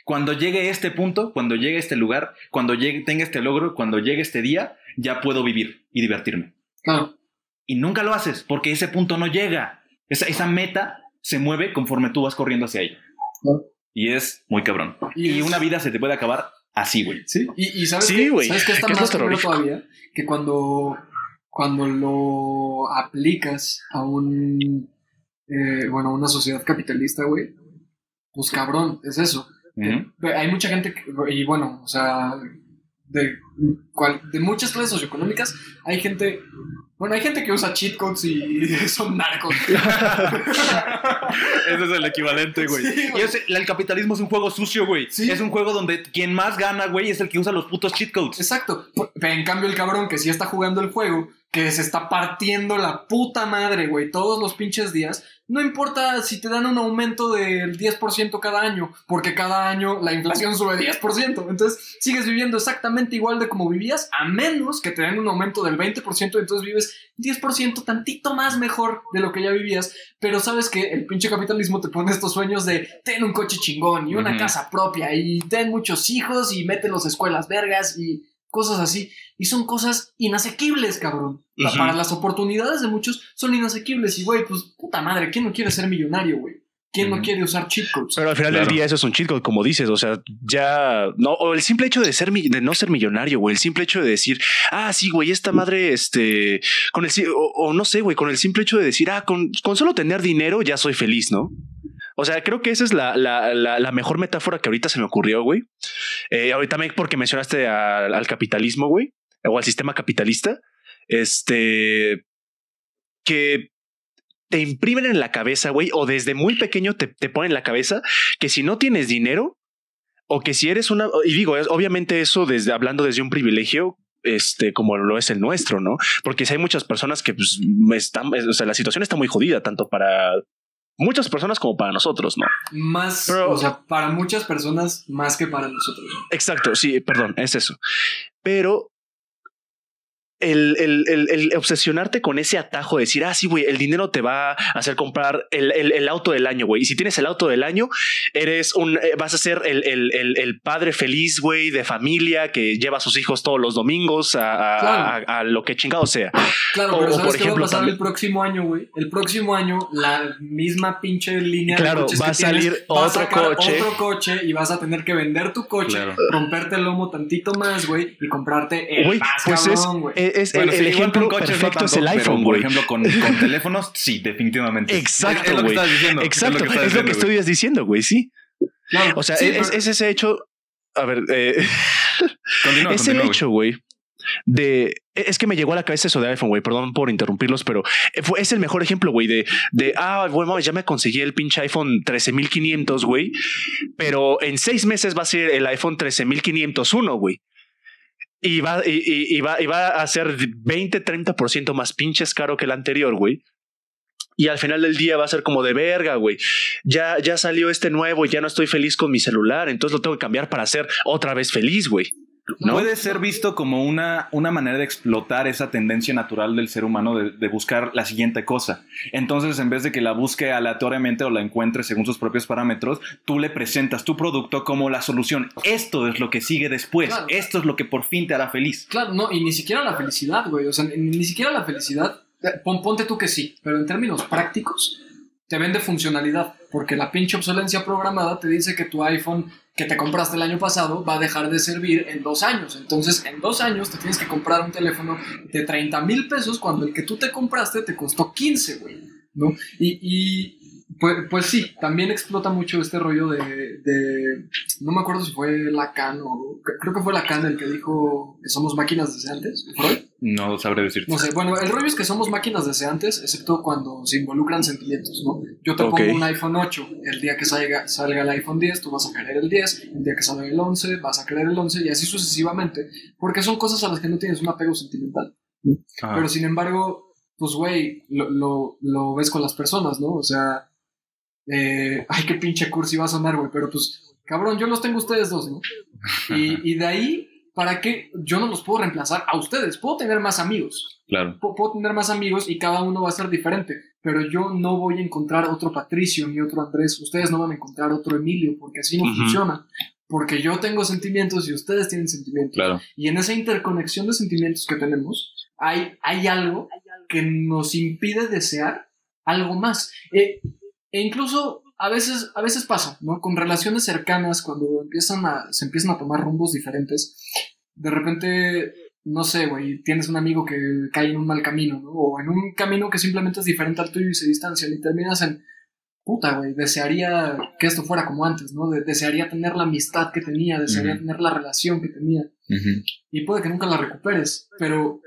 Cuando llegue este punto, cuando llegue este lugar, cuando llegue, tenga este logro, cuando llegue este día, ya puedo vivir y divertirme. claro. Y nunca lo haces porque ese punto no llega. Esa, esa meta se mueve conforme tú vas corriendo hacia ella. Claro. Y es muy cabrón. Y Y, es- una vida se te puede acabar así, güey. Sí, y, y ¿sabes Sí, qué? güey, ¿Sabes qué está que es más terrorífico. todavía? Que cuando, cuando lo aplicas a un, eh, bueno, a una sociedad capitalista, güey, pues cabrón, es eso. Hay mucha gente, que- y bueno, o sea, de, cual- de muchas clases socioeconómicas, hay gente, bueno, hay gente que usa cheat codes y son narcos. Ese es el equivalente, güey. Sí, güey. el capitalismo es un juego sucio, güey. Sí. Es un juego donde quien más gana, güey, es el que usa los putos cheat codes. Exacto. Pero en cambio, el cabrón que sí está jugando el juego, que se está partiendo la puta madre, güey, todos los pinches días, no importa si te dan un aumento del 10% cada año, porque cada año la inflación sube 10%. Entonces, sigues viviendo exactamente igual de como vivías, a menos que te den un aumento del 20%, entonces vives 10% tantito más mejor de lo que ya vivías. Pero sabes que el pinche capitalismo te pone estos sueños de ten un coche chingón y una casa propia y ten muchos hijos y mételos a escuelas vergas y cosas así. Y son cosas inasequibles, cabrón. Para las oportunidades de muchos son inasequibles. Y, güey, pues puta madre, ¿quién no quiere ser millonario, güey? ¿Quién no quiere usar cheat codes? Pero al final Claro. del día eso es un cheat code, como dices, o sea, ya no, o el simple hecho de ser mi- de no ser millonario, güey, el simple hecho de decir, ah, sí, güey, esta madre, este, con el o, o no sé, güey, con el simple hecho de decir, ah, con, con solo tener dinero ya soy feliz, ¿no? O sea, creo que esa es la, la, la, la mejor metáfora que ahorita se me ocurrió, güey. Eh, ahorita también porque mencionaste al, al capitalismo, güey, o al sistema capitalista, este, que te imprimen en la cabeza, güey, o desde muy pequeño te, te ponen en la cabeza que si no tienes dinero, o que si eres una, y digo, es, obviamente eso desde hablando desde un privilegio, este, como lo es el nuestro, ¿no? Porque si hay muchas personas que pues, están, o sea, la situación está muy jodida, tanto para muchas personas como para nosotros, ¿no? Más, Pero- o sea, para muchas personas, más que para nosotros. Exacto, sí, perdón, es eso. Pero el, el, el, el obsesionarte con ese atajo de decir, ah, sí, güey, el dinero te va a hacer comprar el, el, el auto del año, güey. Y si tienes el auto del año, eres un, eh, vas a ser el, el, el, el padre feliz, güey, de familia que lleva a sus hijos todos los domingos a, a, Claro. a- a lo que chingado sea. Claro, O- pero ¿sabes por qué ejemplo, va a pasar también- el próximo año, güey? El próximo año, la misma pinche línea Claro, de coches va que a salir tienes, va a otro sacar coche. otro coche y vas a tener que vender tu coche, Claro. romperte el lomo tantito más, güey, y comprarte el más pues es, cabrón, güey. Es Bueno, el, sí, el ejemplo coches no perfecto es el iPhone, Por güey. ejemplo, con, con teléfonos, sí, definitivamente. Exacto, Es, es lo que güey. estás diciendo. Exacto, es lo que diciendo, estoy diciendo, güey, sí. Claro, O sea, sí, es, pero- es ese hecho. A ver, eh. Continúa, es el continúa, güey. hecho, güey. De es que me llegó a la cabeza eso de iPhone, güey. Perdón por interrumpirlos, pero eh, fue, es el mejor ejemplo, güey. De, de ah, bueno, mames, ya me conseguí el pinche iPhone 13500, güey. Pero en seis meses va a ser el iPhone 13501, güey. Y va, y, va, y va a ser 20, 30% más pinches caro que el anterior, güey. Y al final del día va a ser como de verga, güey. Ya, ya salió este nuevo y ya no estoy feliz con mi celular. Entonces lo tengo que cambiar para ser otra vez feliz, güey. ¿No? Puede ser visto como una, una manera de explotar esa tendencia natural del ser humano de, de buscar la siguiente cosa. Entonces, en vez de que la busque aleatoriamente o la encuentre según sus propios parámetros, tú le presentas tu producto como la solución. Esto es lo que sigue después. Claro. Esto es lo que por fin te hará feliz. Claro, no, y ni siquiera la felicidad, güey. O sea, ni, ni siquiera la felicidad. eh, pon- ponte tú que sí, pero en términos prácticos, te vende funcionalidad. Porque la pinche obsolencia programada te dice que tu iPhone que te compraste el año pasado va a dejar de servir en dos años. Entonces, en dos años te tienes que comprar un teléfono de 30 mil pesos cuando el que tú te compraste te costó 15, güey. ¿No? Y. y pues, pues sí, también explota mucho este rollo de, de- No me acuerdo si fue Lacan o. Creo que fue Lacan el que dijo que somos máquinas deseantes. ¿Freud? No sabré decirte. No sé, bueno, el rollo es que somos máquinas deseantes, excepto cuando se involucran sentimientos, ¿no? Yo te pongo un iPhone 8, el día que salga, salga el iPhone 10, tú vas a querer el 10, el día que salga el 11, vas a querer el 11, y así sucesivamente, porque son cosas a las que no tienes un apego sentimental. Ajá. Pero sin embargo, pues, güey, lo, lo, lo ves con las personas, ¿no? O sea, eh, ay, qué pinche cursi va a sonar, güey, pero pues, cabrón, yo los tengo ustedes dos, ¿no? Y, y de ahí, ¿para qué? Yo no los puedo reemplazar a ustedes, puedo tener más amigos, Claro. pu- puedo tener más amigos y cada uno va a ser diferente, pero yo no voy a encontrar otro Patricio ni otro Andrés, ustedes no van a encontrar otro Emilio, porque así no funciona. Porque yo tengo sentimientos y ustedes tienen sentimientos. Claro. Y en esa interconexión de sentimientos que tenemos, hay, hay algo que nos impide desear algo más. Eh, e incluso a veces, a veces pasa, ¿no? Con relaciones cercanas, cuando empiezan a, se empiezan a tomar rumbos diferentes, de repente, no sé, güey, tienes un amigo que cae en un mal camino, ¿no? O en un camino que simplemente es diferente al tuyo y se distancian y terminas en, puta, güey, desearía que esto fuera como antes, ¿no? De- desearía tener la amistad que tenía, desearía tener la relación que tenía y puede que nunca la recuperes, pero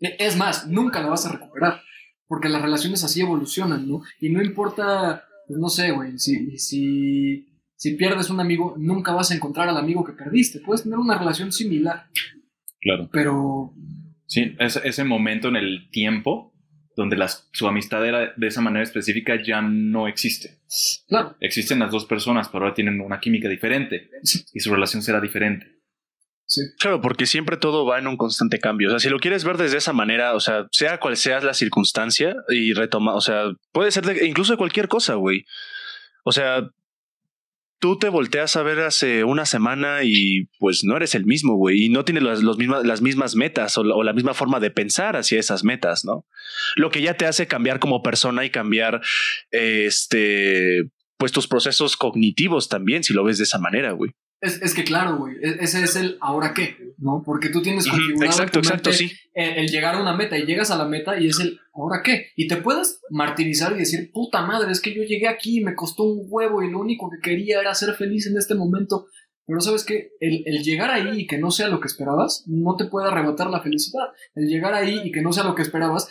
e- es más, nunca la vas a recuperar, porque las relaciones así evolucionan, ¿no? Y no importa, pues no sé, güey, si, si, si pierdes un amigo, nunca vas a encontrar al amigo que perdiste, puedes tener una relación similar, Claro. pero Sí, ese, ese momento en el tiempo donde las, su amistad era de esa manera específica ya no existe. claro, Existen las dos personas, pero ahora tienen una química diferente y su relación será diferente. Sí, Claro, porque siempre todo va en un constante cambio. O sea, si lo quieres ver desde esa manera, o sea, sea cual sea la circunstancia y retoma, o sea, puede ser incluso de cualquier cosa, güey. O sea, tú te volteas a ver hace una semana y pues no eres el mismo, güey, y no tienes las, los mismas, las mismas metas o la, o la misma forma de pensar hacia esas metas, ¿no? Lo que ya te hace cambiar como persona y cambiar, este, pues tus procesos cognitivos también, si lo ves de esa manera, güey. Es, es que claro, güey, e- ese es el ahora qué, ¿no? Porque tú tienes configurado en Exacto, tu exacto, mente sí. el, el llegar a una meta y llegas a la meta y es el ¿ahora qué? Y te puedes martirizar y decir, puta madre, es que yo llegué aquí y me costó un huevo y lo único que quería era ser feliz en este momento. Pero sabes que el, el llegar ahí y que no sea lo que esperabas, no te puede arrebatar la felicidad. El llegar ahí y que no sea lo que esperabas,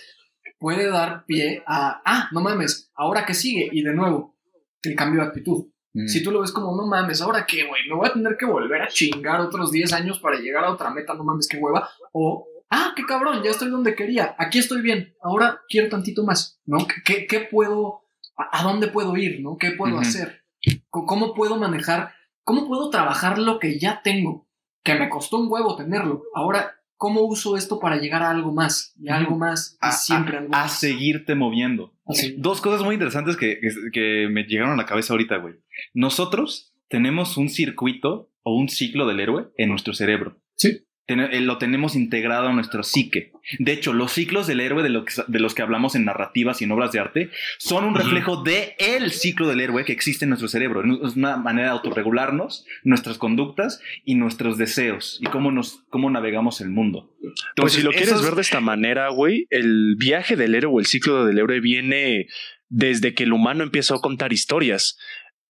puede dar pie a, ah, no mames, ahora que sigue. Y de nuevo, el cambio de actitud. Mm. Si tú lo ves como, no mames, ¿ahora qué, güey? Me voy a tener que volver a chingar otros 10 años para llegar a otra meta, no mames, qué hueva. O, ah, qué cabrón, ya estoy donde quería, aquí estoy bien, ahora quiero tantito más, ¿no? ¿Qué, qué, puedo, a, a dónde puedo ir, ¿no? ¿Qué puedo hacer? ¿Cómo puedo manejar, cómo puedo trabajar lo que ya tengo? Que me costó un huevo tenerlo. Ahora, ¿cómo uso esto para llegar a algo más? Y algo más, y a, siempre a- algo a más. seguirte moviendo. Dos cosas muy interesantes que, que, que me llegaron a la cabeza ahorita, güey. Nosotros tenemos un circuito o un ciclo del héroe en nuestro cerebro. Sí. Ten- eh, lo tenemos integrado a nuestro psique. De hecho, los ciclos del héroe de, lo que, de los que hablamos en narrativas y en obras de arte son un reflejo de el ciclo del héroe que existe en nuestro cerebro. Es una manera de autorregularnos, nuestras conductas y nuestros deseos y cómo, nos, cómo navegamos el mundo. Pues si lo quieres ver de esta manera, güey, el viaje del héroe o el ciclo del héroe viene desde que el humano empezó a contar historias.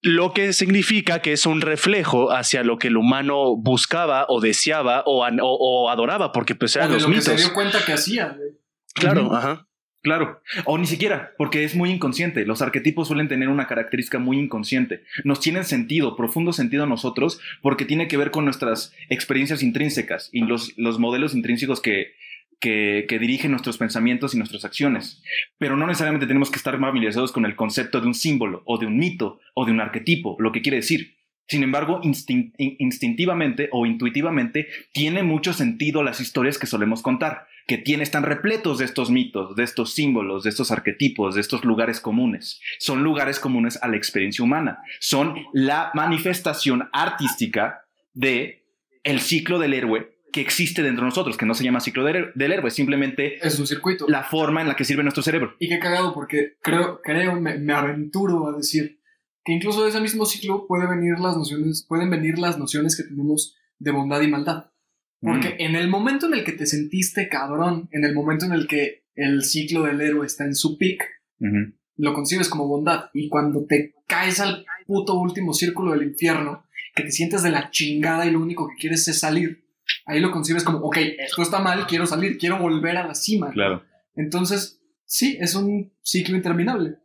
Lo que significa que es un reflejo hacia lo que el humano buscaba o deseaba o, an- o- o adoraba, porque pues O eran de los lo que se mitos. dio cuenta que hacía. Claro, ajá. Claro, o ni siquiera, porque es muy inconsciente. Los arquetipos suelen tener una característica muy inconsciente. Nos tienen sentido, profundo sentido a nosotros, porque tiene que ver con nuestras experiencias intrínsecas y los, los modelos intrínsecos que, que, dirigen nuestros pensamientos y nuestras acciones. Pero no necesariamente tenemos que estar familiarizados con el concepto de un símbolo, o de un mito, o de un arquetipo, lo que quiere decir. Sin embargo, instin- in- instintivamente o intuitivamente tiene mucho sentido las historias que solemos contar, que tiene, están repletos de estos mitos, de estos símbolos, de estos arquetipos, de estos lugares comunes. Son lugares comunes a la experiencia humana. Son la manifestación artística de el ciclo del héroe que existe dentro de nosotros, que no se llama ciclo del, héroe- del héroe, es simplemente Es un circuito. la forma en la que sirve nuestro cerebro. Y qué cagado, porque creo, creo, me, me aventuro a decir que incluso de ese mismo ciclo puede venir las nociones, pueden venir las nociones que tenemos de bondad y maldad. Porque Mm. en el momento en el que te sentiste cabrón, en el momento en el que el ciclo del héroe está en su pic, lo concibes como bondad. Y cuando te caes al puto último círculo del infierno, que te sientes de la chingada y lo único que quieres es salir, Ahí lo concibes como, ok, esto está mal, quiero salir, quiero volver a la cima. Claro. Entonces, sí, es un ciclo interminable.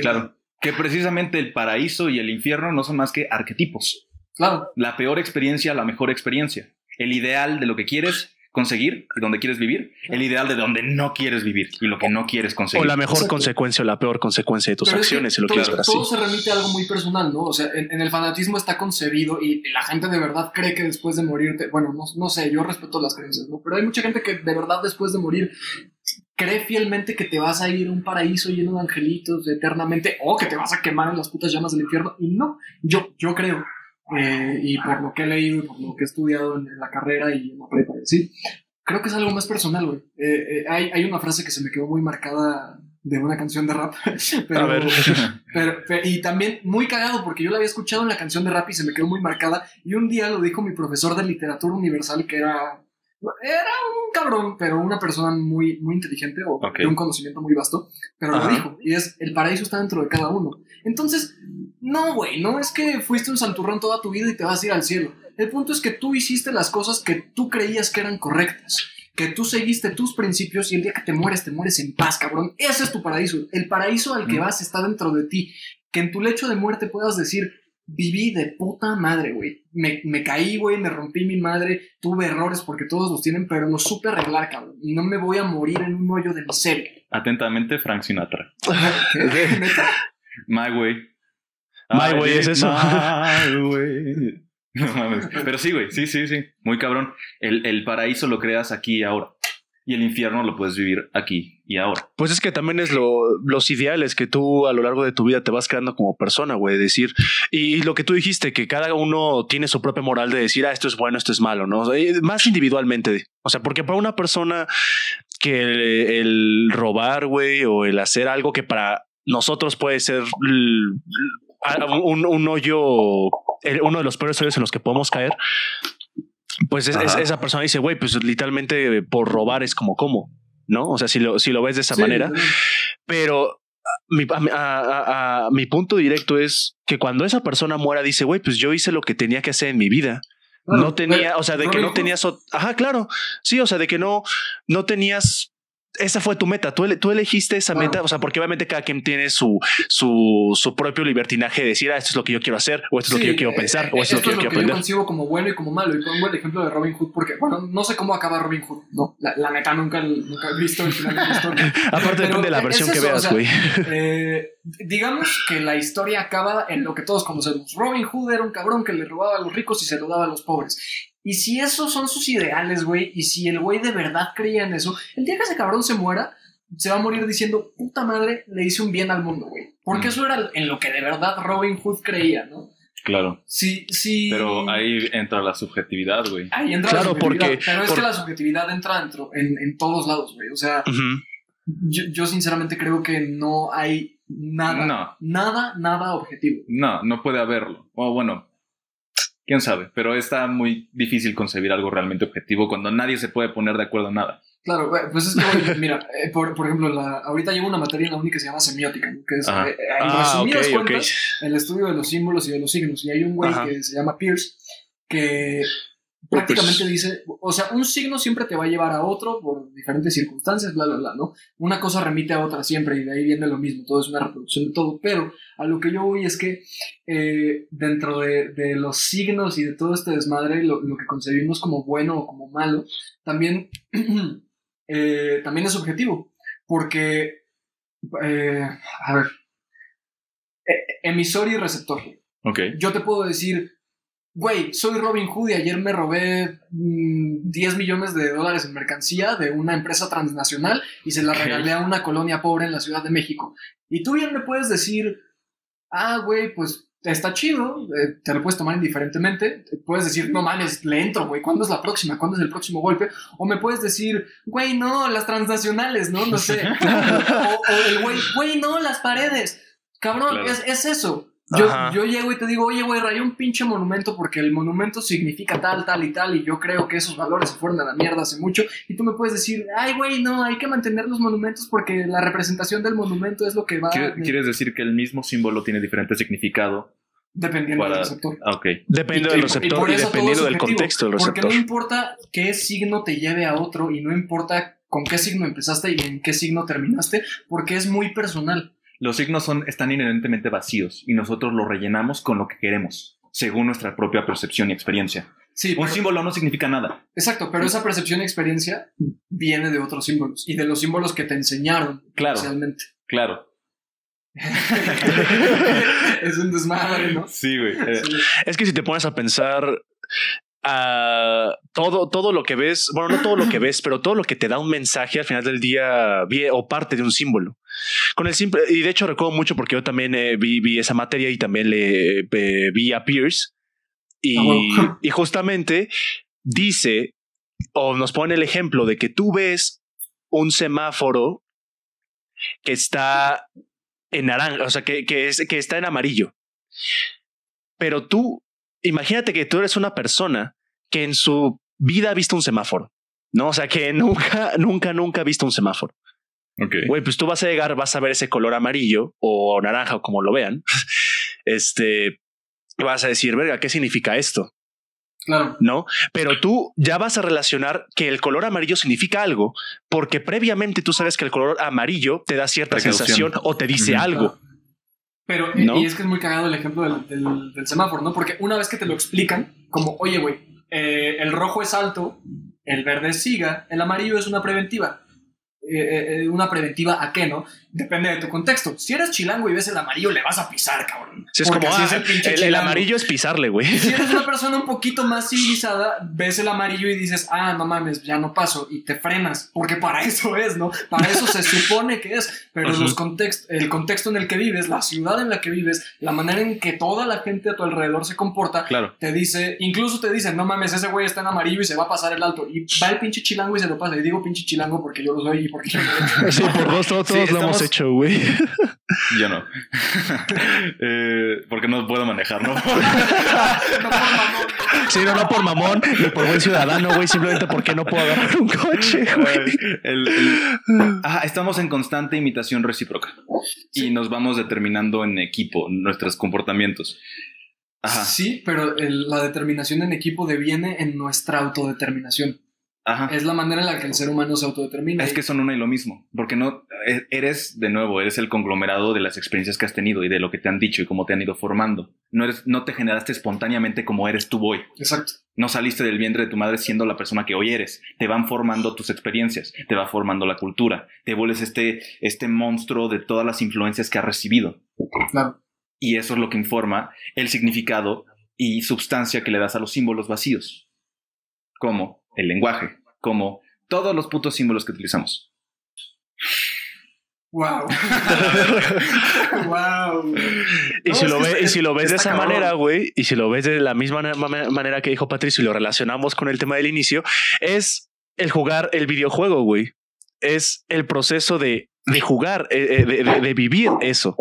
Claro. Que precisamente el paraíso y el infierno no son más que arquetipos. Claro. La peor experiencia, la mejor experiencia. El ideal de lo que quieres conseguir y donde quieres vivir. El ideal de donde no quieres vivir y lo que no quieres O conseguir. la mejor Exacto. consecuencia o la peor consecuencia de tus Pero es que acciones, si lo todo, quieres ver así. todo se remite a algo muy personal, ¿no? O sea, en, en el fanatismo está concebido y la gente de verdad cree que después de morirte, bueno, no, no sé, yo respeto las creencias, ¿no? Pero hay mucha gente que de verdad después de morir cree fielmente que te vas a ir a un paraíso lleno de angelitos eternamente o que te vas a quemar en las putas llamas del infierno. Y no, yo, yo creo, eh, y por lo que he leído y por lo que he estudiado en, en la carrera y en la prepa, ¿sí? creo que es algo más personal, güey. Eh, eh, hay, hay una frase que se me quedó muy marcada de una canción de rap. pero, A ver. pero- pero- y también muy cagado porque yo la había escuchado en la canción de rap y se me quedó muy marcada. Y un día lo dijo mi profesor de literatura universal que era... Era un cabrón, pero una persona muy, muy inteligente o Ok. de un conocimiento muy vasto. Pero Ajá. lo dijo. Y es, el paraíso está dentro de cada uno. Entonces, no, güey, no es que fuiste un santurrón toda tu vida y te vas a ir al cielo. El punto es que tú hiciste las cosas que tú creías que eran correctas. Que tú seguiste tus principios y el día que te mueres, te mueres en paz, cabrón. Ese es tu paraíso. El paraíso al que Mm. vas está dentro de ti. Que en tu lecho de muerte puedas decir, viví de puta madre, güey. Me, me caí, güey, me rompí mi madre, tuve errores porque todos los tienen, pero los supe arreglar, cabrón. Y no me voy a morir en un hoyo de miseria. Atentamente, Frank Sinatra. ¿Qué? ¿Neta? My way. My way, ¿es eso? my way. No mames. Pero sí, güey. Sí, sí, sí. Muy cabrón. El, el paraíso lo creas aquí y ahora. Y el infierno lo puedes vivir aquí y ahora. Pues es que también es lo, los ideales que tú a lo largo de tu vida te vas creando como persona, güey. Decir, y lo que tú dijiste, que cada uno tiene su propia moral de decir, ah, esto es bueno, esto es malo, ¿no? O sea, y más individualmente. O sea, porque para una persona que el, el robar, güey, o el hacer algo que para nosotros puede ser un, un hoyo, uno de los peores hoyos en los que podemos caer. Pues es- es- Ajá. esa persona dice, güey, pues literalmente por robar es como como, ¿no? O sea, si lo, si lo ves de esa Sí, manera, pero mi, a- a- a- a- mi punto directo es que cuando esa persona muera, dice, güey, pues yo hice lo que tenía que hacer en mi vida. No tenía, o sea, de que no tenías. Ajá, claro. Sí, o sea, de que no, no tenías. Esa fue tu meta. Tú, tú elegiste esa meta. O sea, porque obviamente cada quien tiene su, su, su propio libertinaje de decir, ah, esto es lo que yo quiero hacer, o esto es lo que yo quiero eh, pensar, eh, o esto es lo que yo quiero aprender. concibo como bueno y como malo. Y pongo el ejemplo de Robin Hood porque, bueno, no sé cómo acaba Robin Hood, ¿no? La, la neta nunca, nunca he visto el final de la historia. Aparte, depende de la es versión que o veas, sea, güey. Eh, digamos que la historia acaba en lo que todos conocemos. Robin Hood era un cabrón que le robaba a los ricos y se lo daba a los pobres. Y si esos son sus ideales, güey, y si el güey de verdad creía en eso, el día que ese cabrón se muera, se va a morir diciendo, puta madre, le hice un bien al mundo, güey. Porque Mm. eso era en lo que de verdad Robin Hood creía, ¿no? Claro. Sí, sí. Pero ahí entra la subjetividad, güey. Ahí entra Claro, la subjetividad. porque- Pero es por- que la subjetividad entra dentro, en, en todos lados, güey. O sea, yo, yo sinceramente creo que no hay nada, No. nada, nada objetivo. No, no puede haberlo. O bueno, quién sabe. Pero está muy difícil concebir algo realmente objetivo cuando nadie se puede poner de acuerdo en nada. Claro, güey, pues es que, mira, eh, por, por ejemplo, la, ahorita llevo una materia en la uni que se llama semiótica, ¿no? que es, Ajá. eh, en Ah, resumidas cuentas, el estudio de los símbolos y de los signos. Y hay un güey Ajá. que se llama Pierce que prácticamente Pues- dice, o sea, un signo siempre te va a llevar a otro por diferentes circunstancias, bla, bla, bla, ¿no? Una cosa remite a otra siempre y de ahí viene lo mismo, todo es una reproducción de todo, pero a lo que yo voy es que eh, dentro de, de los signos y de todo este desmadre, lo, lo que concebimos como bueno o como malo, también, eh, también es subjetivo, porque, eh, a ver, eh, emisor y receptor. Ok. Yo te puedo decir, güey, soy Robin Hood y ayer me robé mm, 10 millones de dólares en mercancía de una empresa transnacional y se la regalé a una colonia pobre en la Ciudad de México. Y tú bien me puedes decir, ah, güey, pues está chido, eh, te lo puedes tomar indiferentemente. Te puedes decir, no mames, le entro, güey, ¿cuándo es la próxima? ¿Cuándo es el próximo golpe? O me puedes decir, güey, no, las transnacionales, ¿no? No sé. o, o el güey, güey, no, las paredes. Cabrón, Claro. es, es eso. Yo, yo llego y te digo, oye, güey, rayé un pinche monumento porque el monumento significa tal, tal y tal, y yo creo que esos valores se fueron a la mierda hace mucho. Y tú me puedes decir, ay, güey, no, hay que mantener los monumentos porque la representación del monumento es lo que va. ¿Quiere- ¿Quieres decir que el mismo símbolo tiene diferente significado Dependiendo Para- del receptor. Ah, ok. Depende Y- del y- y receptor por y, eso todo dependiendo es del contexto del Porque receptor. no importa qué signo te lleve a otro y no importa con qué signo empezaste y en qué signo terminaste, porque es muy personal. Los signos son, están inherentemente vacíos y nosotros los rellenamos con lo que queremos, según nuestra propia percepción y experiencia. Sí, Un pero- símbolo no significa nada. exacto, pero esa percepción y experiencia viene de otros símbolos y de los símbolos que te enseñaron Claro. especialmente. Claro. es un desmadre, ¿no? Sí, güey. Eh, Sí. Es que si te pones a pensar ah, todo, todo lo que ves, bueno, no todo lo que ves, pero todo lo que te da un mensaje al final del día o parte de un símbolo. Con el simple, y de hecho recuerdo mucho porque yo también eh, vi, vi esa materia y también le eh, vi a Pierce. Y, Ah, y justamente dice, o nos pone el ejemplo de que tú ves un semáforo que está en naranja, o sea, que, que, es, que está en amarillo. Pero tú, imagínate que tú eres una persona que en su vida ha visto un semáforo, ¿no? O sea, que nunca, nunca, nunca ha visto un semáforo. ok. Güey, pues tú vas a llegar, vas a ver ese color amarillo o naranja o como lo vean. Este, vas a decir, verga, ¿qué significa esto? Claro. ¿no? Pero tú ya vas a relacionar que el color amarillo significa algo, porque previamente tú sabes que el color amarillo te da cierta Precaución. sensación o te dice algo. Pero, ¿No? y es que es muy cagado el ejemplo del, del- del semáforo, ¿no? Porque una vez que te lo explican, como, oye, güey, eh, el rojo es alto, el verde es siga, el amarillo es una preventiva. Eh, eh, una preventiva a qué, ¿no? Depende de tu contexto. Si eres chilango y ves el amarillo, le vas a pisar, cabrón. Si es Porque como, ah, es el pinche el, el chilango. amarillo es pisarle, güey. Si eres una persona un poquito más civilizada, ves el amarillo y dices, ah, no mames, ya no paso, y te frenas, porque para eso es, ¿no? Para eso se supone que es, pero Ujú. los context el contexto en el que vives, la ciudad en la que vives, la manera en que toda la gente a tu alrededor se comporta, Claro. te dice, incluso te dicen, no mames, ese güey está en amarillo y se va a pasar el alto, y va el pinche chilango y se lo pasa, y digo pinche chilango porque yo lo soy y porque yo lo he hecho. Sí, por dos, todos, Sí, todos lo hemos hecho, güey. Yo no. Eh, porque no puedo manejar, ¿no? No por mamón. Sí, no, no por mamón ni por buen ciudadano, güey, simplemente porque no puedo agarrar un coche, güey. El- el- ah, estamos en constante imitación recíproca y nos vamos determinando en equipo nuestros comportamientos. Ajá, Sí, pero el- la determinación en equipo deviene en nuestra autodeterminación. Ajá. Es la manera en la que el ser humano se autodetermina. Es que son una y lo mismo, porque no e- eres de nuevo, eres el conglomerado de las experiencias que has tenido y de lo que te han dicho y cómo te han ido formando. No eres, no te generaste espontáneamente como eres tú hoy. Exacto. No saliste del vientre de tu madre siendo la persona que hoy eres. Te van formando tus experiencias, te va formando la cultura, te vuelves este, este monstruo de todas las influencias que has recibido. Claro. Y eso es lo que informa el significado y sustancia que le das a los símbolos vacíos. Como el lenguaje, como todos los putos símbolos que utilizamos. Wow. wow. Y, No, si lo ve- y si lo ves de esa cabrón. manera, güey, y si lo ves de la misma manera que dijo Patricio y lo relacionamos con el tema del inicio, es el jugar el videojuego, güey. Es el proceso de, de jugar, eh, eh, de, de- de vivir eso.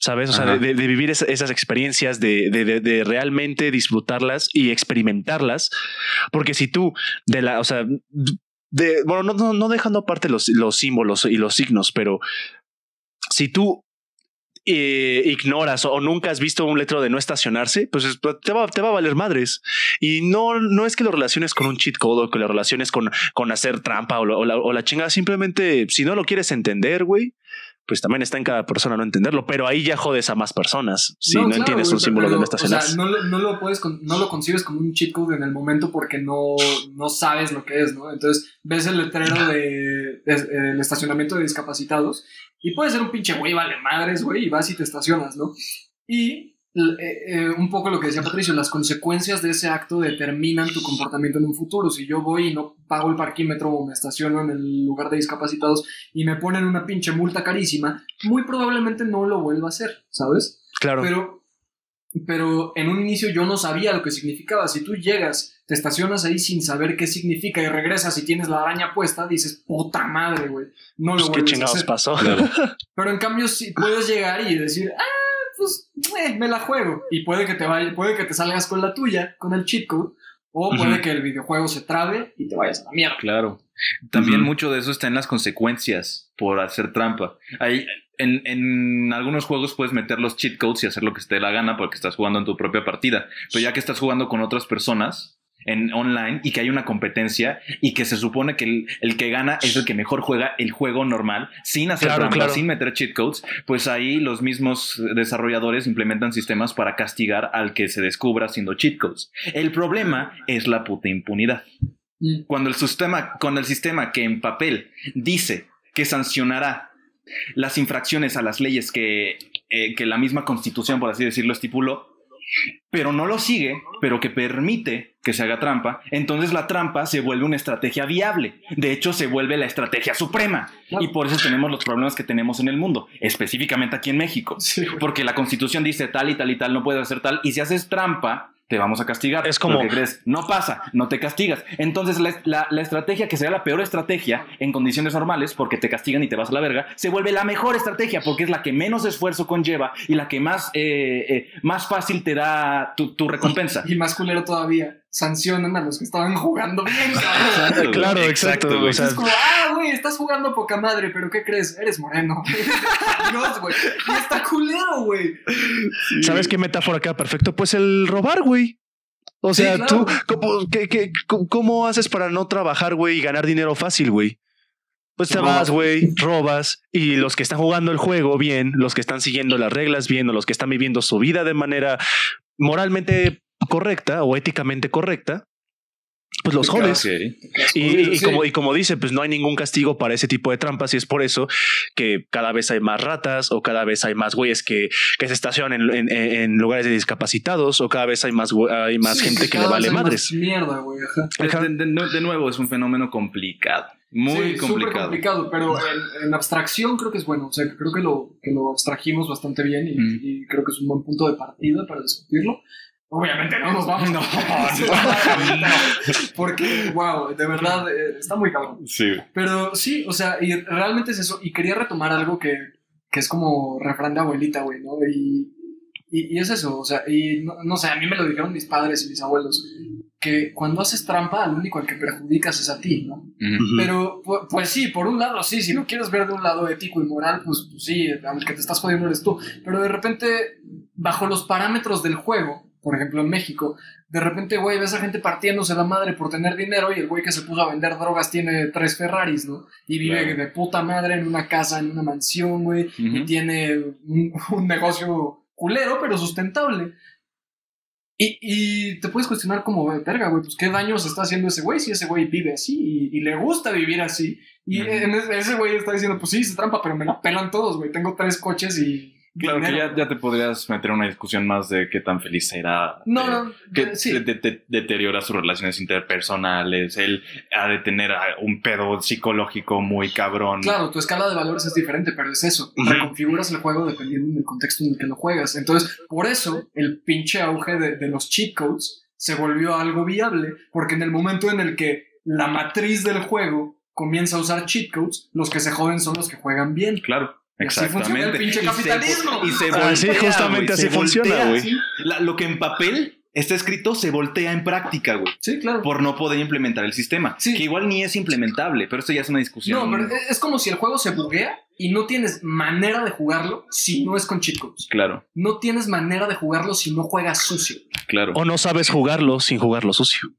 ¿Sabes? O sea, de, de vivir esa- esas experiencias, de, de- de- de realmente disfrutarlas y experimentarlas. Porque si tú, de la, o sea, de, bueno, no, no, no dejando aparte los, los símbolos y los signos, pero si tú eh, ignoras o nunca has visto un letrero de no estacionarse, pues es- te va, te va a valer madres. Y no, no es que lo relaciones con un cheat code o que lo relaciones con, con hacer trampa o, o la, o la chingada. Simplemente, si no lo quieres entender, güey, pues también está en cada persona no entenderlo. Pero ahí ya jodes a más personas si no, claro, entiendes güey, un símbolo de pero, no o sea, estacionarse. no, lo- no lo puedes, con- no lo concibes como un cheat code en el momento porque no, no sabes lo que es, ¿no? Entonces ves el letrero de, de- el estacionamiento de discapacitados y puede ser un pinche güey, vale madres, güey, y vas y te estacionas, ¿no? Y eh, eh, un poco lo que decía Patricio, las consecuencias de ese acto determinan tu comportamiento en un futuro. Si yo voy y no pago el parquímetro o me estaciono en el lugar de discapacitados y me ponen una pinche multa carísima, muy probablemente no lo vuelva a hacer, ¿sabes? claro. Pero, pero en un inicio yo no sabía lo que significaba. Si tú llegas, te estacionas ahí sin saber qué significa y regresas y tienes la araña puesta, dices, puta madre, güey. No lo Pues, ¿Qué vuelves a chingados hacer. pasó? Pero en cambio, sí puedes llegar y decir, ah, pues eh, me la juego. Y puede que te vaya, puede que te salgas con la tuya, con el cheat code, o puede que el videojuego se trabe y te vayas a la mierda. Claro. También mucho de eso está en las consecuencias por hacer trampa. Hay, en, en algunos juegos puedes meter los cheat codes y hacer lo que te dé la gana porque estás jugando en tu propia partida. Pero ya que estás jugando con otras personas en online y que hay una competencia y que se supone que el, el que gana es el que mejor juega el juego normal sin hacer Claro, trampa, claro. sin meter cheat codes, pues ahí los mismos desarrolladores implementan sistemas para castigar al que se descubra haciendo cheat codes. El problema es la puta impunidad Mm. cuando el sistema, con el sistema que en papel dice que sancionará las infracciones a las leyes que, eh, que la misma constitución, por así decirlo, estipuló, pero no lo sigue, pero que permite que se haga trampa, entonces la trampa se vuelve una estrategia viable. De hecho, se vuelve la estrategia suprema. Claro. Y por eso tenemos los problemas que tenemos en el mundo, específicamente aquí en México. Sí. Porque la constitución dice tal y tal y tal, no puedes hacer tal, y si haces trampa, te vamos a castigar. Es como- Pero ¿qué crees? No pasa, no te castigas. Entonces la, la- la estrategia que sería la peor estrategia en condiciones normales, porque te castigan y te vas a la verga, se vuelve la mejor estrategia, porque es la que menos esfuerzo conlleva y la que más, eh, eh, más fácil te da tu, tu recompensa. Y más culero todavía, sancionan a los que estaban jugando bien, cabrón. Claro, güey. exacto, güey. o sea, Es como, ah, güey, estás jugando poca madre, pero ¿qué crees? Eres moreno. Dios, güey. Y está culero, güey. ¿Sabes qué metáfora queda perfecto? Pues el robar, güey. O Sí, sea, claro. tú, ¿cómo, qué- qué- cómo- haces para no trabajar, güey, y ganar dinero fácil, güey? Pues te Robas. vas, güey, robas, y los que están jugando el juego bien, los que están siguiendo las reglas bien, o los que están viviendo su vida de manera moralmente correcta o éticamente correcta, pues los jodes. Ok. Y, y- Sí. como, y como dice, pues no hay ningún castigo para ese tipo de trampas y es por eso que cada vez hay más ratas o cada vez hay más güeyes que, que se estacionan en, en- en lugares de discapacitados o cada vez hay más, hay más Sí, gente que le vale madres. Mierda, güey. De, de- de- nuevo, es un fenómeno complicado. Muy Sí, súper complicado. complicado, pero en, en abstracción creo que es bueno. O sea, creo que lo, que lo abstrajimos bastante bien y, Mm. y creo que es un buen punto de partida para discutirlo. Obviamente no nos vamos No, Porque, wow, de verdad, eh, está muy cabrón. Sí. Pero sí, o sea, y realmente es eso. Y quería retomar algo que, que es como refrán de abuelita, güey, ¿no? Y, y, y es eso, o sea, y no, no sé, a mí me lo dijeron mis padres y mis abuelos, que cuando haces trampa, al único al que perjudicas es a ti, ¿no? Ujú. Pero, pu- pues sí, por un lado sí, si lo quieres ver de un lado ético y moral, pues, pues sí, al que te estás jodiendo eres tú. Pero de repente, bajo los parámetros del juego, por ejemplo en México, de repente, güey, ves a gente partiéndose la madre por tener dinero y el güey que se puso a vender drogas tiene tres Ferraris, ¿no? Y vive Claro. de puta madre en una casa, en una mansión, güey, y Ujú. tiene un, un negocio culero, pero sustentable. Y, y te puedes cuestionar como, verga, güey, pues qué daños está haciendo ese güey si ese güey vive así y, y le gusta vivir así. Y Ujú. en ese, ese güey está diciendo, pues sí, se trampa, pero me la pelan todos, güey. Tengo tres coches y. Claro que dinero". ya, ya te podrías meter en una discusión más de qué tan feliz será. No, eh, no, que sí. de- de- deteriora sus relaciones interpersonales, él ha de tener ah, un pedo psicológico muy cabrón. Claro, tu escala de valores es diferente, pero es eso. Reconfiguras el juego dependiendo del contexto en el que lo juegas. Entonces, por eso, el pinche auge de, de los cheat codes se volvió algo viable, porque en el momento en el que la matriz del juego comienza a usar cheat codes, los que se joden son los que juegan bien. Claro, Y así funciona el exactamente. pinche Y se- capitalismo. Y se, Ah, sí, voltea, justamente güey, así se funciona, güey. Lo que en papel está escrito se voltea en práctica, güey. sí, claro. Por no poder implementar el sistema. Sí. Que igual ni es implementable, pero esto ya es una discusión. No, pero es- es como si el juego se buguea y no tienes manera de jugarlo si no es con cheat codes. Claro, No tienes manera de jugarlo si no juegas sucio. claro. O no sabes jugarlo sin jugarlo sucio.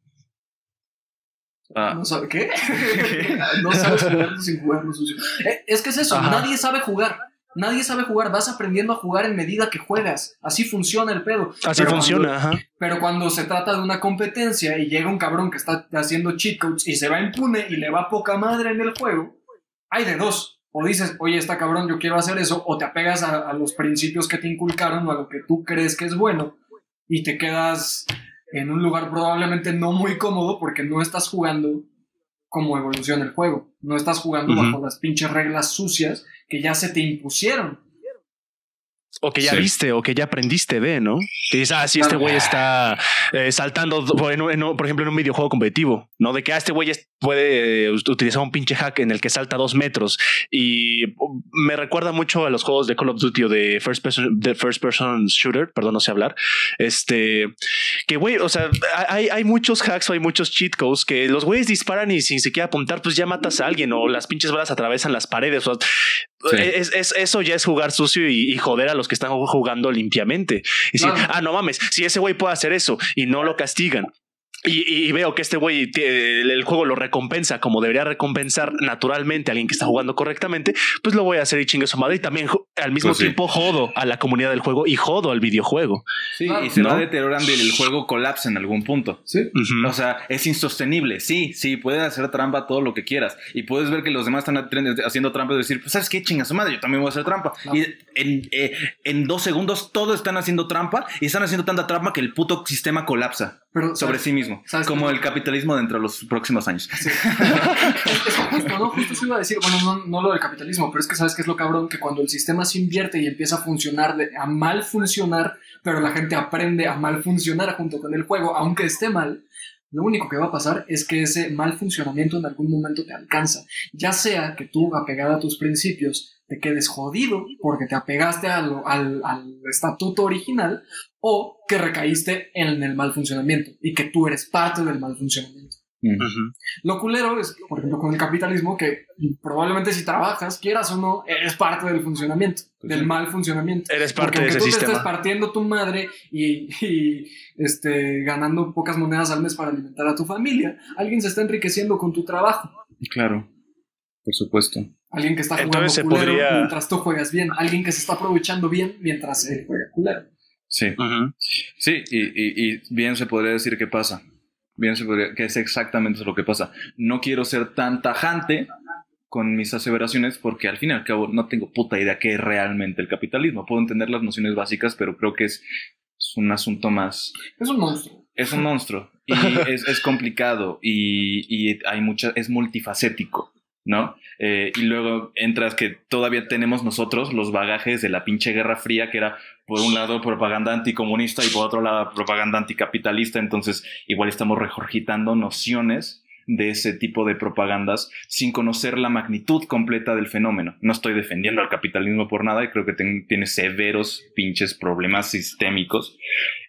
Ah, ¿No sabe qué? no sabes jugarlo sin jugarlo sucio. Eh, es que es eso, Ajá. nadie sabe jugar. Nadie sabe jugar, vas aprendiendo a jugar en medida que juegas. Así funciona el pedo. Así Pero funciona, cuando- ajá. pero cuando se trata de una competencia y llega un cabrón que está haciendo cheat codes y se va impune y le va poca madre en el juego, hay de dos. O dices, oye, está cabrón, yo quiero hacer eso, o te apegas a, a los principios que te inculcaron o a lo que tú crees que es bueno y te quedas en un lugar probablemente no muy cómodo porque no estás jugando como evoluciona el juego. No estás jugando bajo las pinches reglas sucias que ya se te impusieron. O que ya Sí. viste o que ya aprendiste de, ¿no? Que dices, ah, sí, este güey está eh, saltando, en un- en un- por ejemplo, en un videojuego competitivo, ¿no? De que ah, este güey puede eh, utilizar un pinche hack en el que salta dos metros y me recuerda mucho a los juegos de Call of Duty o de First Person, de first person Shooter, perdón, no sé hablar. Este, que güey, o sea, hay, hay muchos hacks o hay muchos cheat codes que los güeyes disparan y sin siquiera apuntar, pues ya matas a alguien o las pinches balas atravesan las paredes. O Sí. es, es- eso ya es jugar sucio y, y joder a los que están jugando limpiamente. Y decir, ah, no mames, si ese güey puede hacer eso y no lo castigan. Y, y veo que este güey, el, juego lo recompensa como debería recompensar naturalmente a alguien que está jugando correctamente, pues lo voy a hacer y chingue su madre. Y también al mismo Pues sí. tiempo jodo a la comunidad del juego y jodo al videojuego. Sí, Claro. y se va deteriorando y el juego colapsa en algún punto. Sí. O sea, es insostenible. Sí, sí, puedes hacer trampa todo lo que quieras. Y puedes ver que los demás están haciendo trampa y decir, pues, ¿sabes qué? Chinga su madre, yo también voy a hacer trampa. No. Y en, eh, en dos segundos todos están haciendo trampa y están haciendo tanta trampa que el puto sistema colapsa Pero, sobre ¿sabes? sí mismo. ¿Sabes Como el capitalismo dentro de los próximos años. Sí. es, es justo, ¿no? Justo eso iba a decir, bueno, no, no lo del capitalismo, pero es que sabes que es lo cabrón, que cuando el sistema se invierte y empieza a funcionar, de- a mal funcionar, pero la gente aprende a mal funcionar junto con el juego, aunque esté mal, lo único que va a pasar es que ese mal funcionamiento en algún momento te alcanza. Ya sea que tú, apegada a tus principios, te quedes jodido porque te apegaste a lo- al, al estatuto original, o que recaíste en el mal funcionamiento y que tú eres parte del mal funcionamiento. Mm. Ujú. Lo culero es, por ejemplo, con el capitalismo, que probablemente si trabajas, quieras o no, eres parte del funcionamiento, Pues del sí. mal funcionamiento. Eres Porque parte de aunque ese tú te sistema. estés partiendo tu madre y, y, este, ganando pocas monedas al mes para alimentar a tu familia, alguien se está enriqueciendo con tu trabajo. Claro, por supuesto. Alguien que está jugando Entonces culero podría- mientras tú juegas bien. Alguien que se está aprovechando bien mientras él juega culero. Sí, sí, y, y- y bien se podría decir que pasa. Bien se podría, que es exactamente lo que pasa. No quiero ser tan tajante con mis aseveraciones porque al fin y al cabo no tengo puta idea qué es realmente el capitalismo. Puedo entender las nociones básicas, pero creo que es, es un asunto más... Es un monstruo. Es un monstruo y es, es complicado y, y hay mucha, es multifacético, ¿no? Eh, y luego entras que todavía tenemos nosotros los bagajes de la pinche Guerra Fría, que era por un lado propaganda anticomunista y por otro lado propaganda anticapitalista, entonces igual estamos regurgitando nociones de ese tipo de propagandas sin conocer la magnitud completa del fenómeno. No estoy defendiendo al capitalismo por nada y creo que tiene severos pinches problemas sistémicos,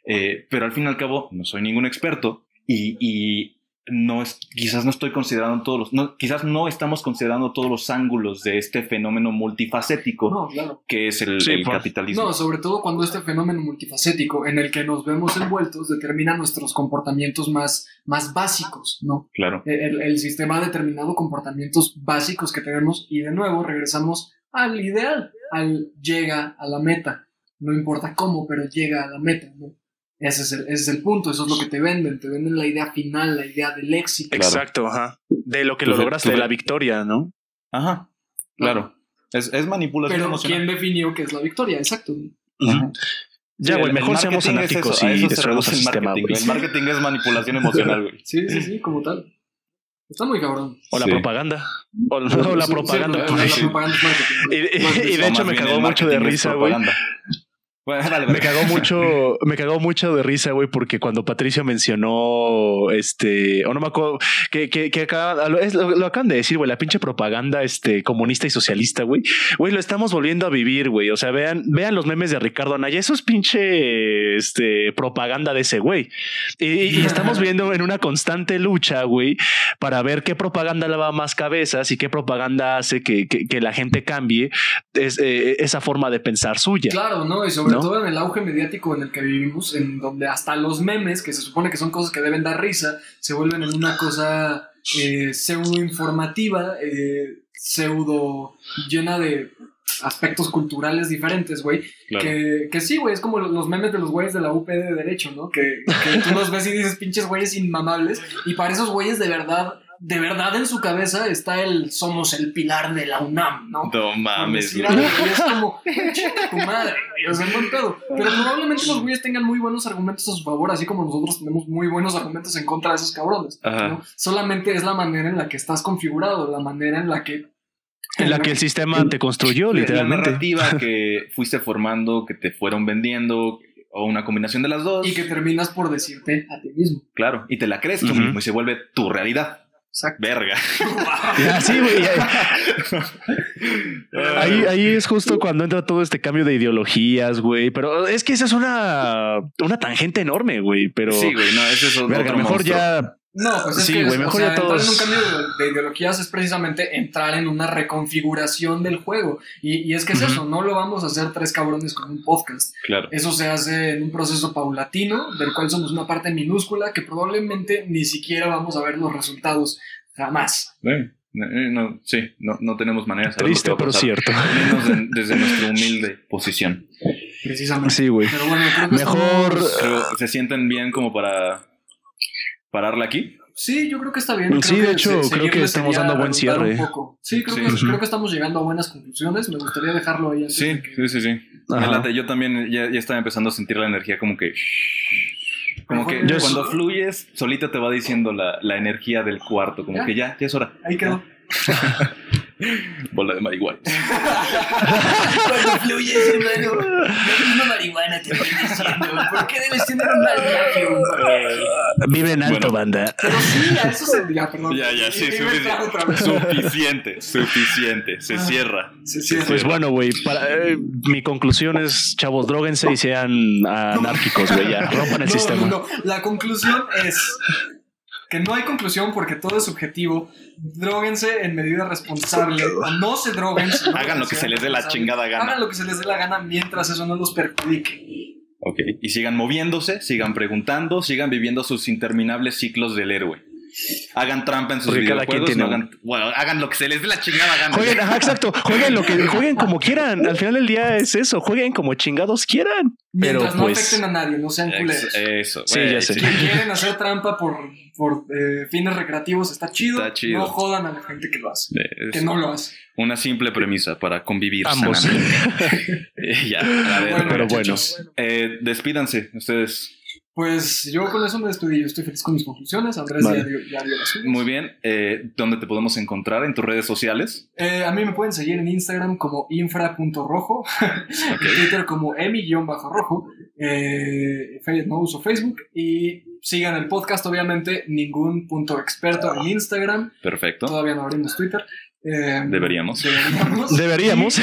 eh, pero al fin y al cabo no soy ningún experto y no es, quizás no estoy considerando todos los, no, quizás no estamos considerando todos los ángulos de este fenómeno multifacético No, claro. que es el, Sí, el por- capitalismo. No, sobre todo cuando este fenómeno multifacético en el que nos vemos envueltos determina nuestros comportamientos más, más básicos, ¿no? Claro. El, el sistema ha determinado comportamientos básicos que tenemos y de nuevo regresamos al ideal, al llega a la meta. No importa cómo, pero llega a la meta, ¿no? Ese es, el, ese es el punto, eso es lo que te venden, te venden la idea final, la idea del éxito. Exacto, ajá. De lo que lo lograste, de la victoria, ¿no? Ajá. Claro. Es, es manipulación Pero emocional. ¿quién definió qué es la victoria? Exacto. Ajá. Ya, güey, mejor seamos marketing es y destruimos reduce el sistema, marketing. El marketing es manipulación emocional, güey. Sí, sí, sí, como tal. Está muy cabrón. O la Sí. propaganda. O, no, la propaganda. sí, la, la Sí. propaganda es marketing. Y- y- de hecho me cagó mucho de risa, güey. Propaganda. Bueno, dale, Me cagó mucho, me cagó mucho de risa, güey, porque cuando Patricio mencionó este, o no me acuerdo, que, que, que acá, lo, es- lo- lo acaban de decir, güey, la pinche propaganda este, comunista y socialista, güey. Güey, lo estamos volviendo a vivir, güey. O sea, vean, vean los memes de Ricardo Anaya. Eso es pinche este, propaganda de ese güey. Y, y estamos viendo en una constante lucha, güey, para ver qué propaganda lava más cabezas y qué propaganda hace que, que, que la gente cambie es, eh, esa forma de pensar suya. Claro, ¿no? Y sobre ¿No? todo en el auge mediático en el que vivimos, en donde hasta los memes, que se supone que son cosas que deben dar risa, se vuelven en una cosa eh, pseudo informativa, eh, pseudo llena de aspectos culturales diferentes, güey. Claro. Que, que sí, güey, es como los memes de los güeyes de la UP de Derecho, ¿no? Que, que tú los ves y dices pinches güeyes inmamables. Y para esos güeyes de verdad, de verdad en su cabeza está el somos el pilar de la UNAM, ¿no? No mames, güey. es como, "Chinga tu madre, güey", o sea, no pedo. Pero probablemente los güeyes tengan muy buenos argumentos a su favor, así como nosotros tenemos muy buenos argumentos en contra de esos cabrones. Ajá. ¿no? Solamente es la manera en la que estás configurado, la manera en la que En la que el sistema te construyó, literalmente. La narrativa que fuiste formando, que te fueron vendiendo, o una combinación de las dos. Y que terminas por decirte a ti mismo. Claro, y te la crees tú mismo y se vuelve tu realidad. Exacto. Verga. Así, güey. Ahí, ahí es justo cuando entra todo este cambio de ideologías, güey. Pero es que esa es una, una tangente enorme, güey. Pero. Sí, güey, no, eso es otro Verga, mejor monstruo. ya. No, pues es Sí, que güey, o mejor sea, ya todos- entrar en un cambio de, de ideologías es precisamente entrar en una reconfiguración del juego. Y, y es que es eso, no lo vamos a hacer tres cabrones con un podcast. Claro. Eso se hace en un proceso paulatino, del cual somos una parte minúscula que probablemente ni siquiera vamos a ver los resultados jamás. Eh, eh, no, sí, no, no tenemos manera de saber lo que Triste, va a pero cierto. Menos de- desde nuestra humilde posición. Precisamente. Sí, güey. Pero bueno, creo que Mejor- estamos- Pero se sienten bien como para pararla aquí. Sí, yo creo que está bien. Sí, Creo de que hecho, se- creo que estamos dando buen cierre. Sí, creo, Sí. que, Ujú. creo que estamos llegando a buenas conclusiones. Me gustaría dejarlo ahí antes Sí, de que- sí, sí, sí. Late. Yo también ya, ya estaba empezando a sentir la energía como que... Como que cuando fluyes, solita te va diciendo la, la energía del cuarto. Como Ya. que ya, ya es hora. Ahí quedó. Bola de marihuana. Cuando fluyes, hermano, la misma marihuana te estoy diciendo. ¿Por qué debes tener un mal viaje? Vive en alto, Bueno. banda. Pero sí, a eso se. Ya, perdón. Ya, ya, sí, suficiente. Suficiente, suficiente. Se Ah. cierra. Sí, sí, Pues bueno, güey, eh, mi conclusión es, chavos, droguense y sean anárquicos, güey, ya, rompan el No, sistema. no, no. La conclusión es que no hay conclusión porque todo es subjetivo. Dróguense en medida responsable. O no se droguen. si no Hagan lo que se les dé la chingada gana. Hagan lo que se les dé la gana mientras eso no los perjudique. Ok. Y sigan moviéndose, sigan preguntando, sigan viviendo sus interminables ciclos del héroe. Hagan trampa en sus Porque cada quien videojuegos. tiene no hagan, bueno, hagan lo que se les dé la chingada gana. Jueguen, ajá, exacto, jueguen lo que jueguen como quieran. Al final del día es eso, jueguen como chingados quieran. Pero Mientras no pues, afecten a nadie, no sean culeros. Eso. Sí, güey, ya sé. Si quieren hacer trampa por, por eh, fines recreativos, está chido. Está chido. No jodan a la gente que lo hace. Es Que no lo hace. una simple premisa para convivir ambos. sanamente. Ya, a ver, pero bueno. eh, despídanse ustedes. Pues yo con eso me despedí. Yo estoy feliz con mis conclusiones. Andrés Vale. ya dio, ya dio las suyas. Muy bien. Eh, ¿Dónde te podemos encontrar? ¿En tus redes sociales? Eh, a mí me pueden seguir en Instagram como infra.rojo, Ok. en Twitter como emi-rojo, eh, no uso Facebook y sigan el podcast, obviamente, ningún punto experto en Instagram, Perfecto. todavía no abrimos Twitter. Eh, Deberíamos. Deberíamos. Deberíamos.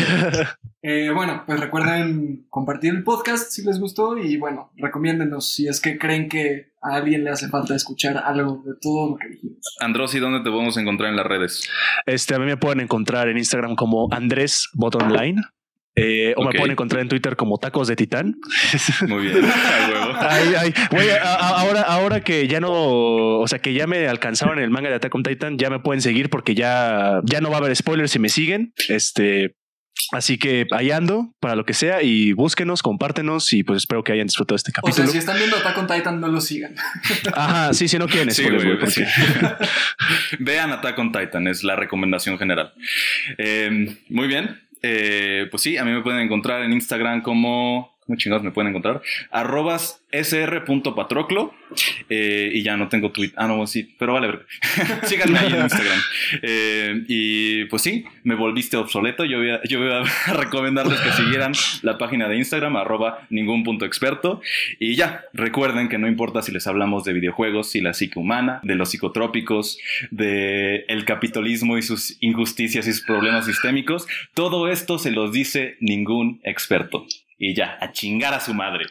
Y, eh, bueno, pues recuerden compartir el podcast si les gustó y bueno, recomiéndenos si es que creen que a alguien le hace falta escuchar algo de todo lo que dijimos. Androsi, ¿dónde te podemos encontrar en las redes? Este, a mí me pueden encontrar en Instagram como Andrés Botonline. Eh, o me pueden encontrar en Twitter como Tacos de Titán. Muy bien. A huevo. Ay, ay, güey, a- a- ahora, ahora que ya no, o sea, que ya me alcanzaron el manga de Attack on Titan, ya me pueden seguir porque ya, ya no va a haber spoilers si me siguen. Este, así que ahí ando para lo que sea y búsquenos, compártenos y pues espero que hayan disfrutado este O sea, capítulo. si están viendo Attack on Titan, no lo sigan. Ajá, sí, si no quieren Sí, spoilers, Vean Attack on Titan, es la recomendación general. Eh, muy bien. Eh, pues sí, a mí me pueden encontrar en Instagram como. ¿Cómo chingados me pueden encontrar? Arrobas sr.patroclo. Eh, y ya no tengo tweet. Ah, no, sí, pero vale, ver. Síganme ahí en Instagram. Eh, y pues sí, me volviste obsoleto. Yo voy, a, yo voy a recomendarles que siguieran la página de Instagram, arroba ningún punto experto. Y ya, recuerden que no importa si les hablamos de videojuegos, si la psique humana, de los psicotrópicos, de el capitalismo y sus injusticias y sus problemas sistémicos, todo esto se los dice ningún experto. Y ya, a chingar a su madre.